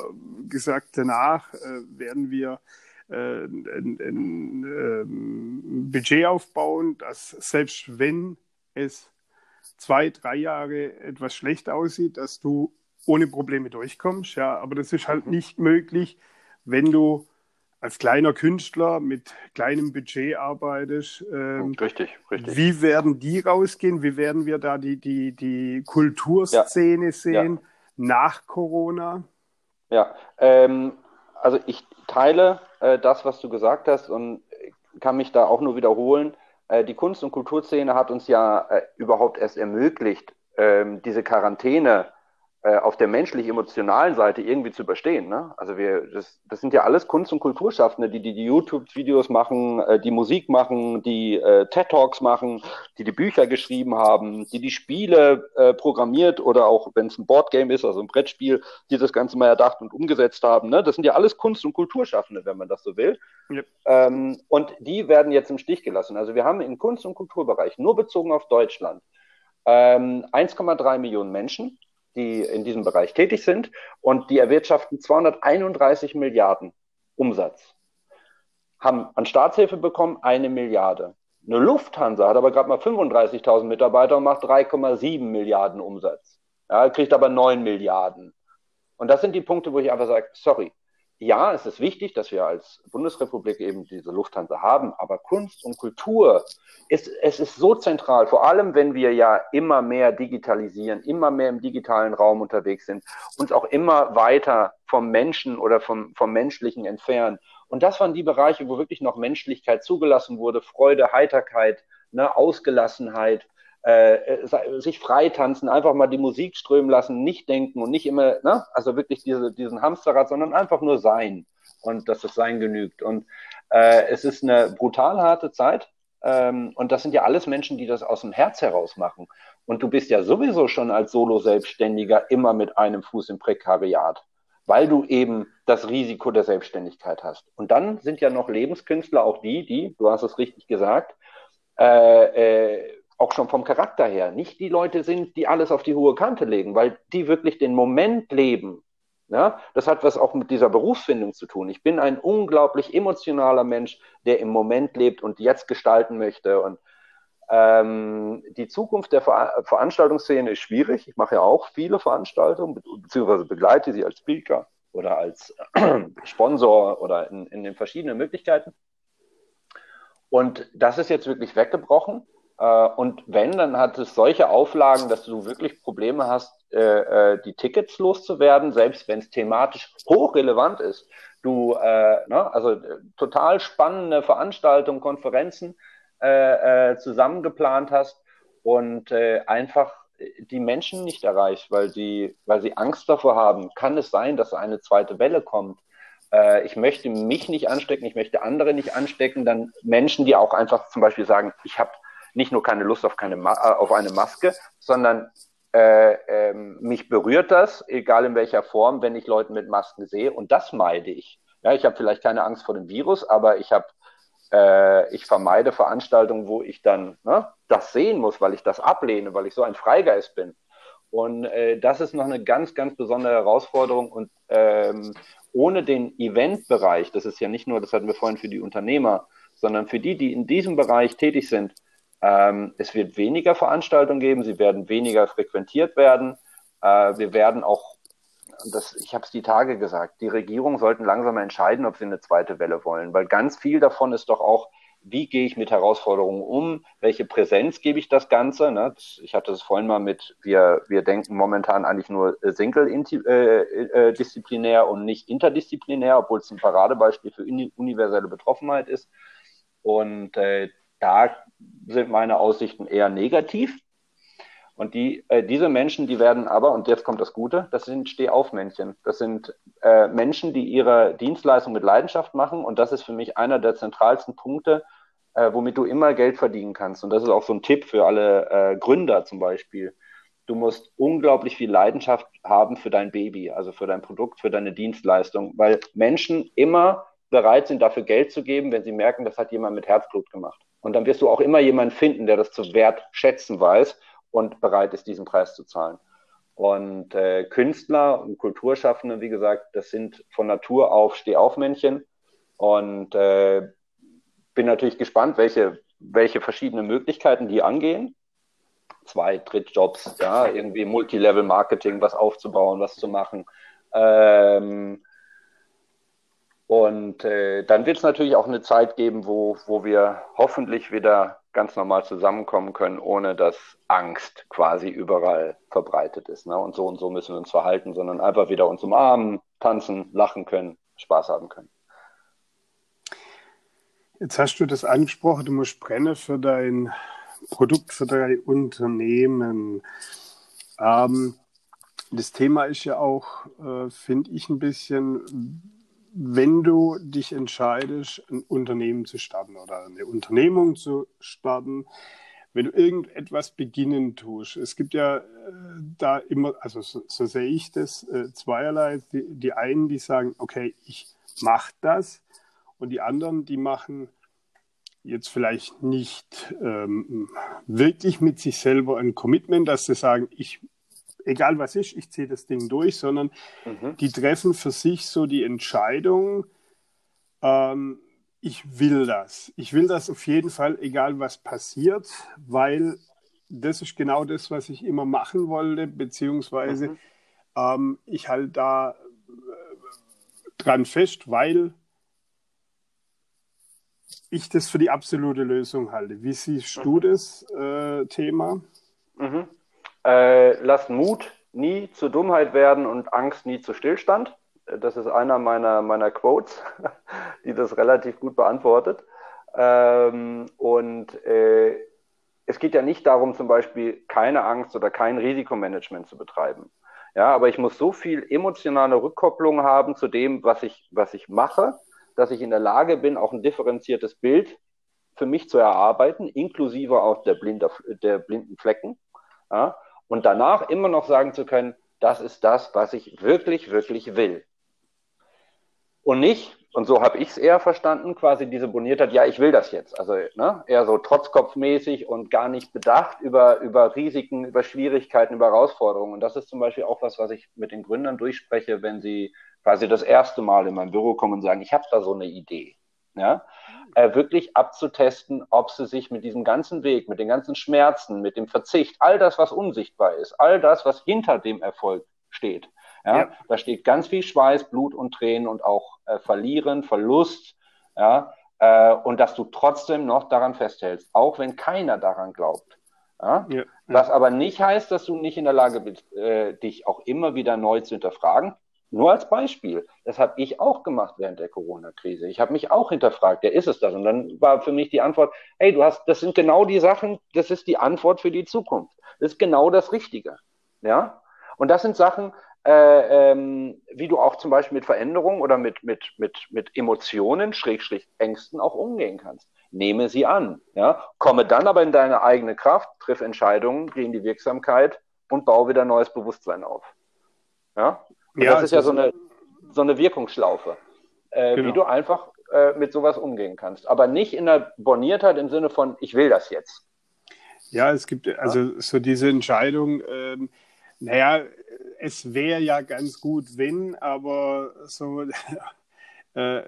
gesagt, danach werden wir äh, ein, ein ähm, Budget aufbauen, dass selbst wenn es zwei, drei Jahre etwas schlecht aussieht, dass du ohne Probleme durchkommst. Ja, aber das ist halt nicht möglich, wenn du als kleiner Künstler mit kleinem Budget arbeitest. Ähm, richtig, richtig. Wie werden die rausgehen? Wie werden wir da die, die, die Kulturszene ja. sehen ja. nach Corona? Ja, ähm, also ich teile äh, das, was du gesagt hast und kann mich da auch nur wiederholen. Äh, die Kunst- und Kulturszene hat uns ja äh, überhaupt erst ermöglicht, ähm, diese Quarantäne auf der menschlich-emotionalen Seite irgendwie zu überstehen. Ne? Also wir, das, das sind ja alles Kunst- und Kulturschaffende, die die, die YouTube-Videos machen, äh, die Musik machen, die äh, TED-Talks machen, die die Bücher geschrieben haben, die die Spiele äh, programmiert oder auch, wenn es ein Boardgame ist, also ein Brettspiel, die das Ganze mal erdacht und umgesetzt haben. Ne? Das sind ja alles Kunst- und Kulturschaffende, wenn man das so will. Ja. Ähm, und die werden jetzt im Stich gelassen. Also wir haben im Kunst- und Kulturbereich, nur bezogen auf Deutschland, ähm, 1,3 Millionen Menschen die in diesem Bereich tätig sind und die erwirtschaften 231 Milliarden Umsatz. Haben an Staatshilfe bekommen eine Milliarde. Eine Lufthansa hat aber gerade mal 35.000 Mitarbeiter und macht 3,7 Milliarden Umsatz. Ja, kriegt aber 9 Milliarden. Und das sind die Punkte, wo ich einfach sage, sorry, ja, es ist wichtig, dass wir als Bundesrepublik eben diese Lufthansa haben, aber Kunst und Kultur ist, es ist so zentral, vor allem wenn wir ja immer mehr digitalisieren, immer mehr im digitalen Raum unterwegs sind, uns auch immer weiter vom Menschen oder vom, vom Menschlichen entfernen. Und das waren die Bereiche, wo wirklich noch Menschlichkeit zugelassen wurde, Freude, Heiterkeit, ne, Ausgelassenheit, äh, äh sich freitanzen, einfach mal die Musik strömen lassen, nicht denken und nicht immer, ne? also wirklich diese, diesen Hamsterrad, sondern einfach nur sein und dass das Sein genügt. Und äh, es ist eine brutal harte Zeit ähm, und das sind ja alles Menschen, die das aus dem Herz heraus machen. Und du bist ja sowieso schon als Solo-Selbstständiger immer mit einem Fuß im Prekariat, weil du eben das Risiko der Selbstständigkeit hast. Und dann sind ja noch Lebenskünstler auch die, die, du hast es richtig gesagt, äh, äh, auch schon vom Charakter her, nicht die Leute sind, die alles auf die hohe Kante legen, weil die wirklich den Moment leben. Ja, das hat was auch mit dieser Berufsfindung zu tun. Ich bin ein unglaublich emotionaler Mensch, der im Moment lebt und jetzt gestalten möchte. Und ähm, die Zukunft der Ver Veranstaltungsszene ist schwierig. Ich mache ja auch viele Veranstaltungen, beziehungsweise begleite sie als Speaker oder als Sponsor oder in, in den verschiedenen Möglichkeiten. Und das ist jetzt wirklich weggebrochen. Äh, und wenn, dann hat es solche Auflagen, dass du wirklich Probleme hast, äh, äh, die Tickets loszuwerden, selbst wenn es thematisch hochrelevant ist. Du, ne, also total spannende Veranstaltungen, Konferenzen zusammengeplant hast und einfach die Menschen nicht erreicht, weil sie, weil sie Angst davor haben. Kann es sein, dass eine zweite Welle kommt? Ich möchte mich nicht anstecken, ich möchte andere nicht anstecken. Dann Menschen, die auch einfach zum Beispiel sagen, ich habe nicht nur keine Lust auf, keine Ma äh, auf eine Maske, sondern äh, äh, mich berührt das, egal in welcher Form, wenn ich Leute mit Masken sehe. Und das meide ich. Ja, ich habe vielleicht keine Angst vor dem Virus, aber ich habe äh, ich vermeide Veranstaltungen, wo ich dann ne, das sehen muss, weil ich das ablehne, weil ich so ein Freigeist bin. Und äh, das ist noch eine ganz, ganz besondere Herausforderung. Und ähm, ohne den Eventbereich, das ist ja nicht nur, das hatten wir vorhin für die Unternehmer, sondern für die, die in diesem Bereich tätig sind, ähm, es wird weniger Veranstaltungen geben, sie werden weniger frequentiert werden. Äh, wir werden auch, das, ich habe es die Tage gesagt, die Regierungen sollten langsam entscheiden, ob sie eine zweite Welle wollen, weil ganz viel davon ist doch auch, wie gehe ich mit Herausforderungen um, welche Präsenz gebe ich das Ganze. Ne? Ich hatte es vorhin mal mit, wir, wir denken momentan eigentlich nur single-disziplinär äh, äh, und nicht interdisziplinär, obwohl es ein Paradebeispiel für universelle Betroffenheit ist. Und äh, da sind meine Aussichten eher negativ. Und die, äh, diese Menschen, die werden aber, und jetzt kommt das Gute, das sind Stehaufmännchen. Das sind äh, Menschen, die ihre Dienstleistung mit Leidenschaft machen. Und das ist für mich einer der zentralsten Punkte, äh, womit du immer Geld verdienen kannst. Und das ist auch so ein Tipp für alle äh, Gründer zum Beispiel. Du musst unglaublich viel Leidenschaft haben für dein Baby, also für dein Produkt, für deine Dienstleistung, weil Menschen immer bereit sind, dafür Geld zu geben, wenn sie merken, das hat jemand mit Herzblut gemacht. Und dann wirst du auch immer jemanden finden, der das zu wertschätzen weiß und bereit ist, diesen Preis zu zahlen. Und äh, Künstler und Kulturschaffende, wie gesagt, das sind von Natur auf Stehaufmännchen. Und äh, bin natürlich gespannt, welche, welche verschiedene Möglichkeiten die angehen. Zwei Drittjobs, ja, irgendwie Multilevel-Marketing, was aufzubauen, was zu machen. Ähm, und äh, dann wird es natürlich auch eine Zeit geben, wo, wo wir hoffentlich wieder ganz normal zusammenkommen können, ohne dass Angst quasi überall verbreitet ist. Ne? Und so und so müssen wir uns verhalten, sondern einfach wieder uns umarmen, tanzen, lachen können, Spaß haben können. Jetzt hast du das angesprochen, du musst brennen für dein Produkt, für dein Unternehmen. Ähm, das Thema ist ja auch, äh, finde ich, ein bisschen, wenn du dich entscheidest, ein Unternehmen zu starten oder eine Unternehmung zu starten, wenn du irgendetwas beginnen tust. Es gibt ja äh, da immer, also so, so sehe ich das, äh, zweierlei. Die, die einen, die sagen, okay, ich mache das und die anderen, die machen jetzt vielleicht nicht ähm, wirklich mit sich selber ein Commitment, dass sie sagen, ich egal was ist, ich ziehe das Ding durch, sondern mhm. die treffen für sich so die Entscheidung, ähm, ich will das. Ich will das auf jeden Fall, egal was passiert, weil das ist genau das, was ich immer machen wollte, beziehungsweise mhm. ähm, ich halt da äh, dran fest, weil ich das für die absolute Lösung halte. Wie siehst mhm. du das äh, Thema? Mhm. Äh, lass Mut nie zur Dummheit werden und Angst nie zu Stillstand. Das ist einer meiner, meiner Quotes, die das relativ gut beantwortet. Ähm, und äh, es geht ja nicht darum, zum Beispiel keine Angst oder kein Risikomanagement zu betreiben. Ja, aber ich muss so viel emotionale Rückkopplung haben zu dem, was ich, was ich mache, dass ich in der Lage bin, auch ein differenziertes Bild für mich zu erarbeiten, inklusive auch der, blinder, der blinden Flecken. Ja, und danach immer noch sagen zu können, das ist das, was ich wirklich, wirklich will. Und nicht, und so habe ich es eher verstanden, quasi diese Boniertheit, ja, ich will das jetzt. Also ne, eher so trotzkopfmäßig und gar nicht bedacht über, über Risiken, über Schwierigkeiten, über Herausforderungen. Und das ist zum Beispiel auch was, was ich mit den Gründern durchspreche, wenn sie quasi das erste Mal in mein Büro kommen und sagen, ich habe da so eine Idee. Ja, äh, wirklich abzutesten, ob sie sich mit diesem ganzen Weg, mit den ganzen Schmerzen, mit dem Verzicht, all das, was unsichtbar ist, all das, was hinter dem Erfolg steht, ja, ja. Da steht ganz viel Schweiß, Blut und Tränen und auch äh, Verlieren, Verlust, ja, äh, und dass du trotzdem noch daran festhältst, auch wenn keiner daran glaubt. Ja? ja. Was aber nicht heißt, dass du nicht in der Lage bist, äh, dich auch immer wieder neu zu hinterfragen. Nur als Beispiel. Das habe ich auch gemacht während der Corona-Krise. Ich habe mich auch hinterfragt, ja, ist es das? Und dann war für mich die Antwort, hey, du hast, das sind genau die Sachen, das ist die Antwort für die Zukunft. Das ist genau das Richtige. Ja? Und das sind Sachen, äh, ähm, wie du auch zum Beispiel mit Veränderungen oder mit, mit, mit, mit Emotionen, Schrägstrich Ängsten auch umgehen kannst. Nehme sie an. Ja? Komme dann aber in deine eigene Kraft, triff Entscheidungen, geh in die Wirksamkeit und baue wieder neues Bewusstsein auf. Ja? Und ja, das ist ja so eine, so eine Wirkungsschlaufe, äh, genau. wie du einfach äh, mit sowas umgehen kannst. Aber nicht in der Borniertheit im Sinne von, ich will das jetzt. Ja, es gibt also so diese Entscheidung, ähm, naja, es wäre ja ganz gut, wenn, aber so, äh,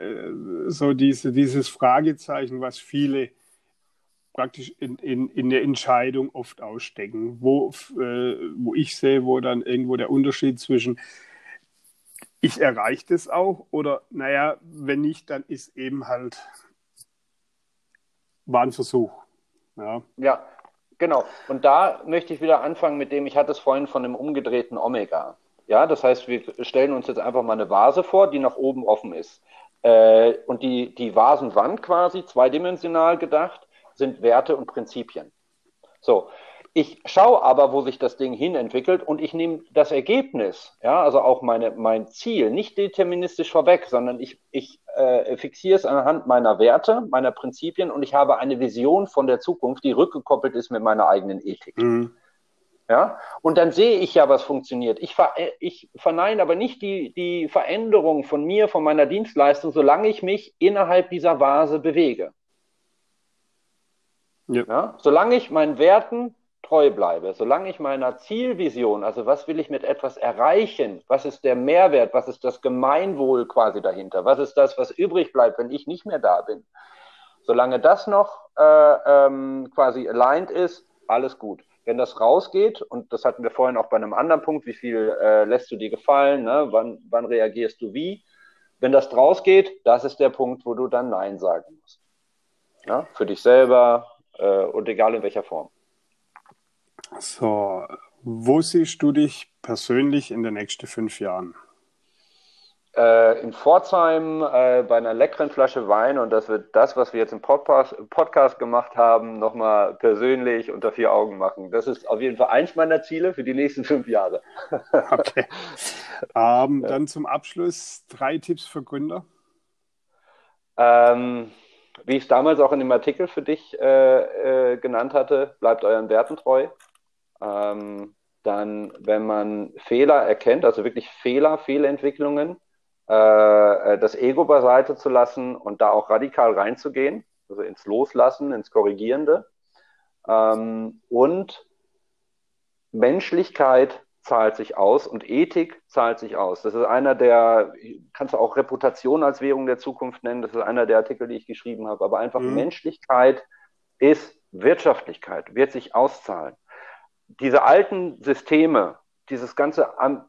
so diese, dieses Fragezeichen, was viele praktisch in, in, in der Entscheidung oft ausstecken, wo, äh, wo ich sehe, wo dann irgendwo der Unterschied zwischen ich erreiche das auch oder naja, wenn nicht, dann ist eben halt war ein Versuch. Ja. ja, Genau. Und da möchte ich wieder anfangen mit dem, ich hatte es vorhin von dem umgedrehten Omega. Ja, das heißt, wir stellen uns jetzt einfach mal eine Vase vor, die nach oben offen ist. Äh, und die, die Vasenwand quasi, zweidimensional gedacht, sind Werte und Prinzipien. So, ich schaue aber, wo sich das Ding hin entwickelt und ich nehme das Ergebnis, ja, also auch meine, mein Ziel, nicht deterministisch vorweg, sondern ich, ich äh, fixiere es anhand meiner Werte, meiner Prinzipien und ich habe eine Vision von der Zukunft, die rückgekoppelt ist mit meiner eigenen Ethik. Mhm. Ja, und dann sehe ich ja, was funktioniert. Ich, ver ich verneine aber nicht die, die Veränderung von mir, von meiner Dienstleistung, solange ich mich innerhalb dieser Vase bewege. Ja. ja. solange ich meinen Werten, treu bleibe, solange ich meiner Zielvision, also was will ich mit etwas erreichen, was ist der Mehrwert, was ist das Gemeinwohl quasi dahinter, was ist das, was übrig bleibt, wenn ich nicht mehr da bin, solange das noch äh, ähm, quasi aligned ist, alles gut. Wenn das rausgeht, und das hatten wir vorhin auch bei einem anderen Punkt, wie viel äh, lässt du dir gefallen, ne? wann, wann reagierst du wie, wenn das rausgeht, das ist der Punkt, wo du dann Nein sagen musst. Ja? Für dich selber äh, und egal in welcher Form. So, wo siehst du dich persönlich in den nächsten fünf Jahren? Äh, in Pforzheim äh, bei einer leckeren Flasche Wein und das wird das, was wir jetzt im Podcast, Podcast gemacht haben, nochmal persönlich unter vier Augen machen. Das ist auf jeden Fall eins meiner Ziele für die nächsten fünf Jahre. okay. Ähm. Dann zum Abschluss drei Tipps für Gründer. Ähm, wie ich es damals auch in dem Artikel für dich äh, äh genannt hatte, bleibt euren Werten treu. Ähm, dann, wenn man Fehler erkennt, also wirklich Fehler, Fehlentwicklungen, äh, das Ego beiseite zu lassen und da auch radikal reinzugehen, also ins Loslassen, ins Korrigierende. Ähm, und Menschlichkeit zahlt sich aus und Ethik zahlt sich aus. Das ist einer der, kannst du auch Reputation als Währung der Zukunft nennen, das ist einer der Artikel, die ich geschrieben habe, aber einfach mhm. Menschlichkeit ist Wirtschaftlichkeit, wird sich auszahlen diese alten Systeme, dieses ganze,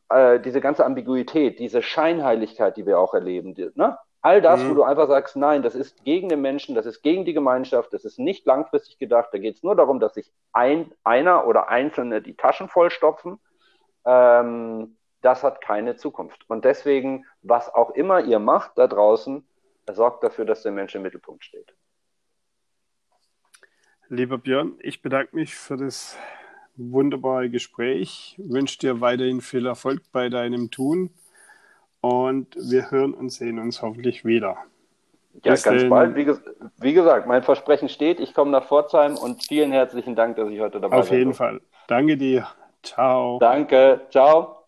äh, diese ganze Ambiguität, diese Scheinheiligkeit, die wir auch erleben, ne? all das, mhm. wo du einfach sagst, nein, das ist gegen den Menschen, das ist gegen die Gemeinschaft, das ist nicht langfristig gedacht, da geht es nur darum, dass sich ein, einer oder Einzelne die Taschen vollstopfen, ähm, das hat keine Zukunft. Und deswegen, was auch immer ihr macht da draußen, sorgt dafür, dass der Mensch im Mittelpunkt steht. Lieber Björn, ich bedanke mich für das wunderbare Gespräch. Ich wünsche dir weiterhin viel Erfolg bei deinem Tun und wir hören und sehen uns hoffentlich wieder. Ja, Bis ganz denn. bald. Wie, wie, gesagt, mein Versprechen steht. Ich komme nach Pforzheim und vielen herzlichen Dank, dass ich heute dabei bin. Auf jeden Fall. Danke dir. Ciao. Danke. Ciao.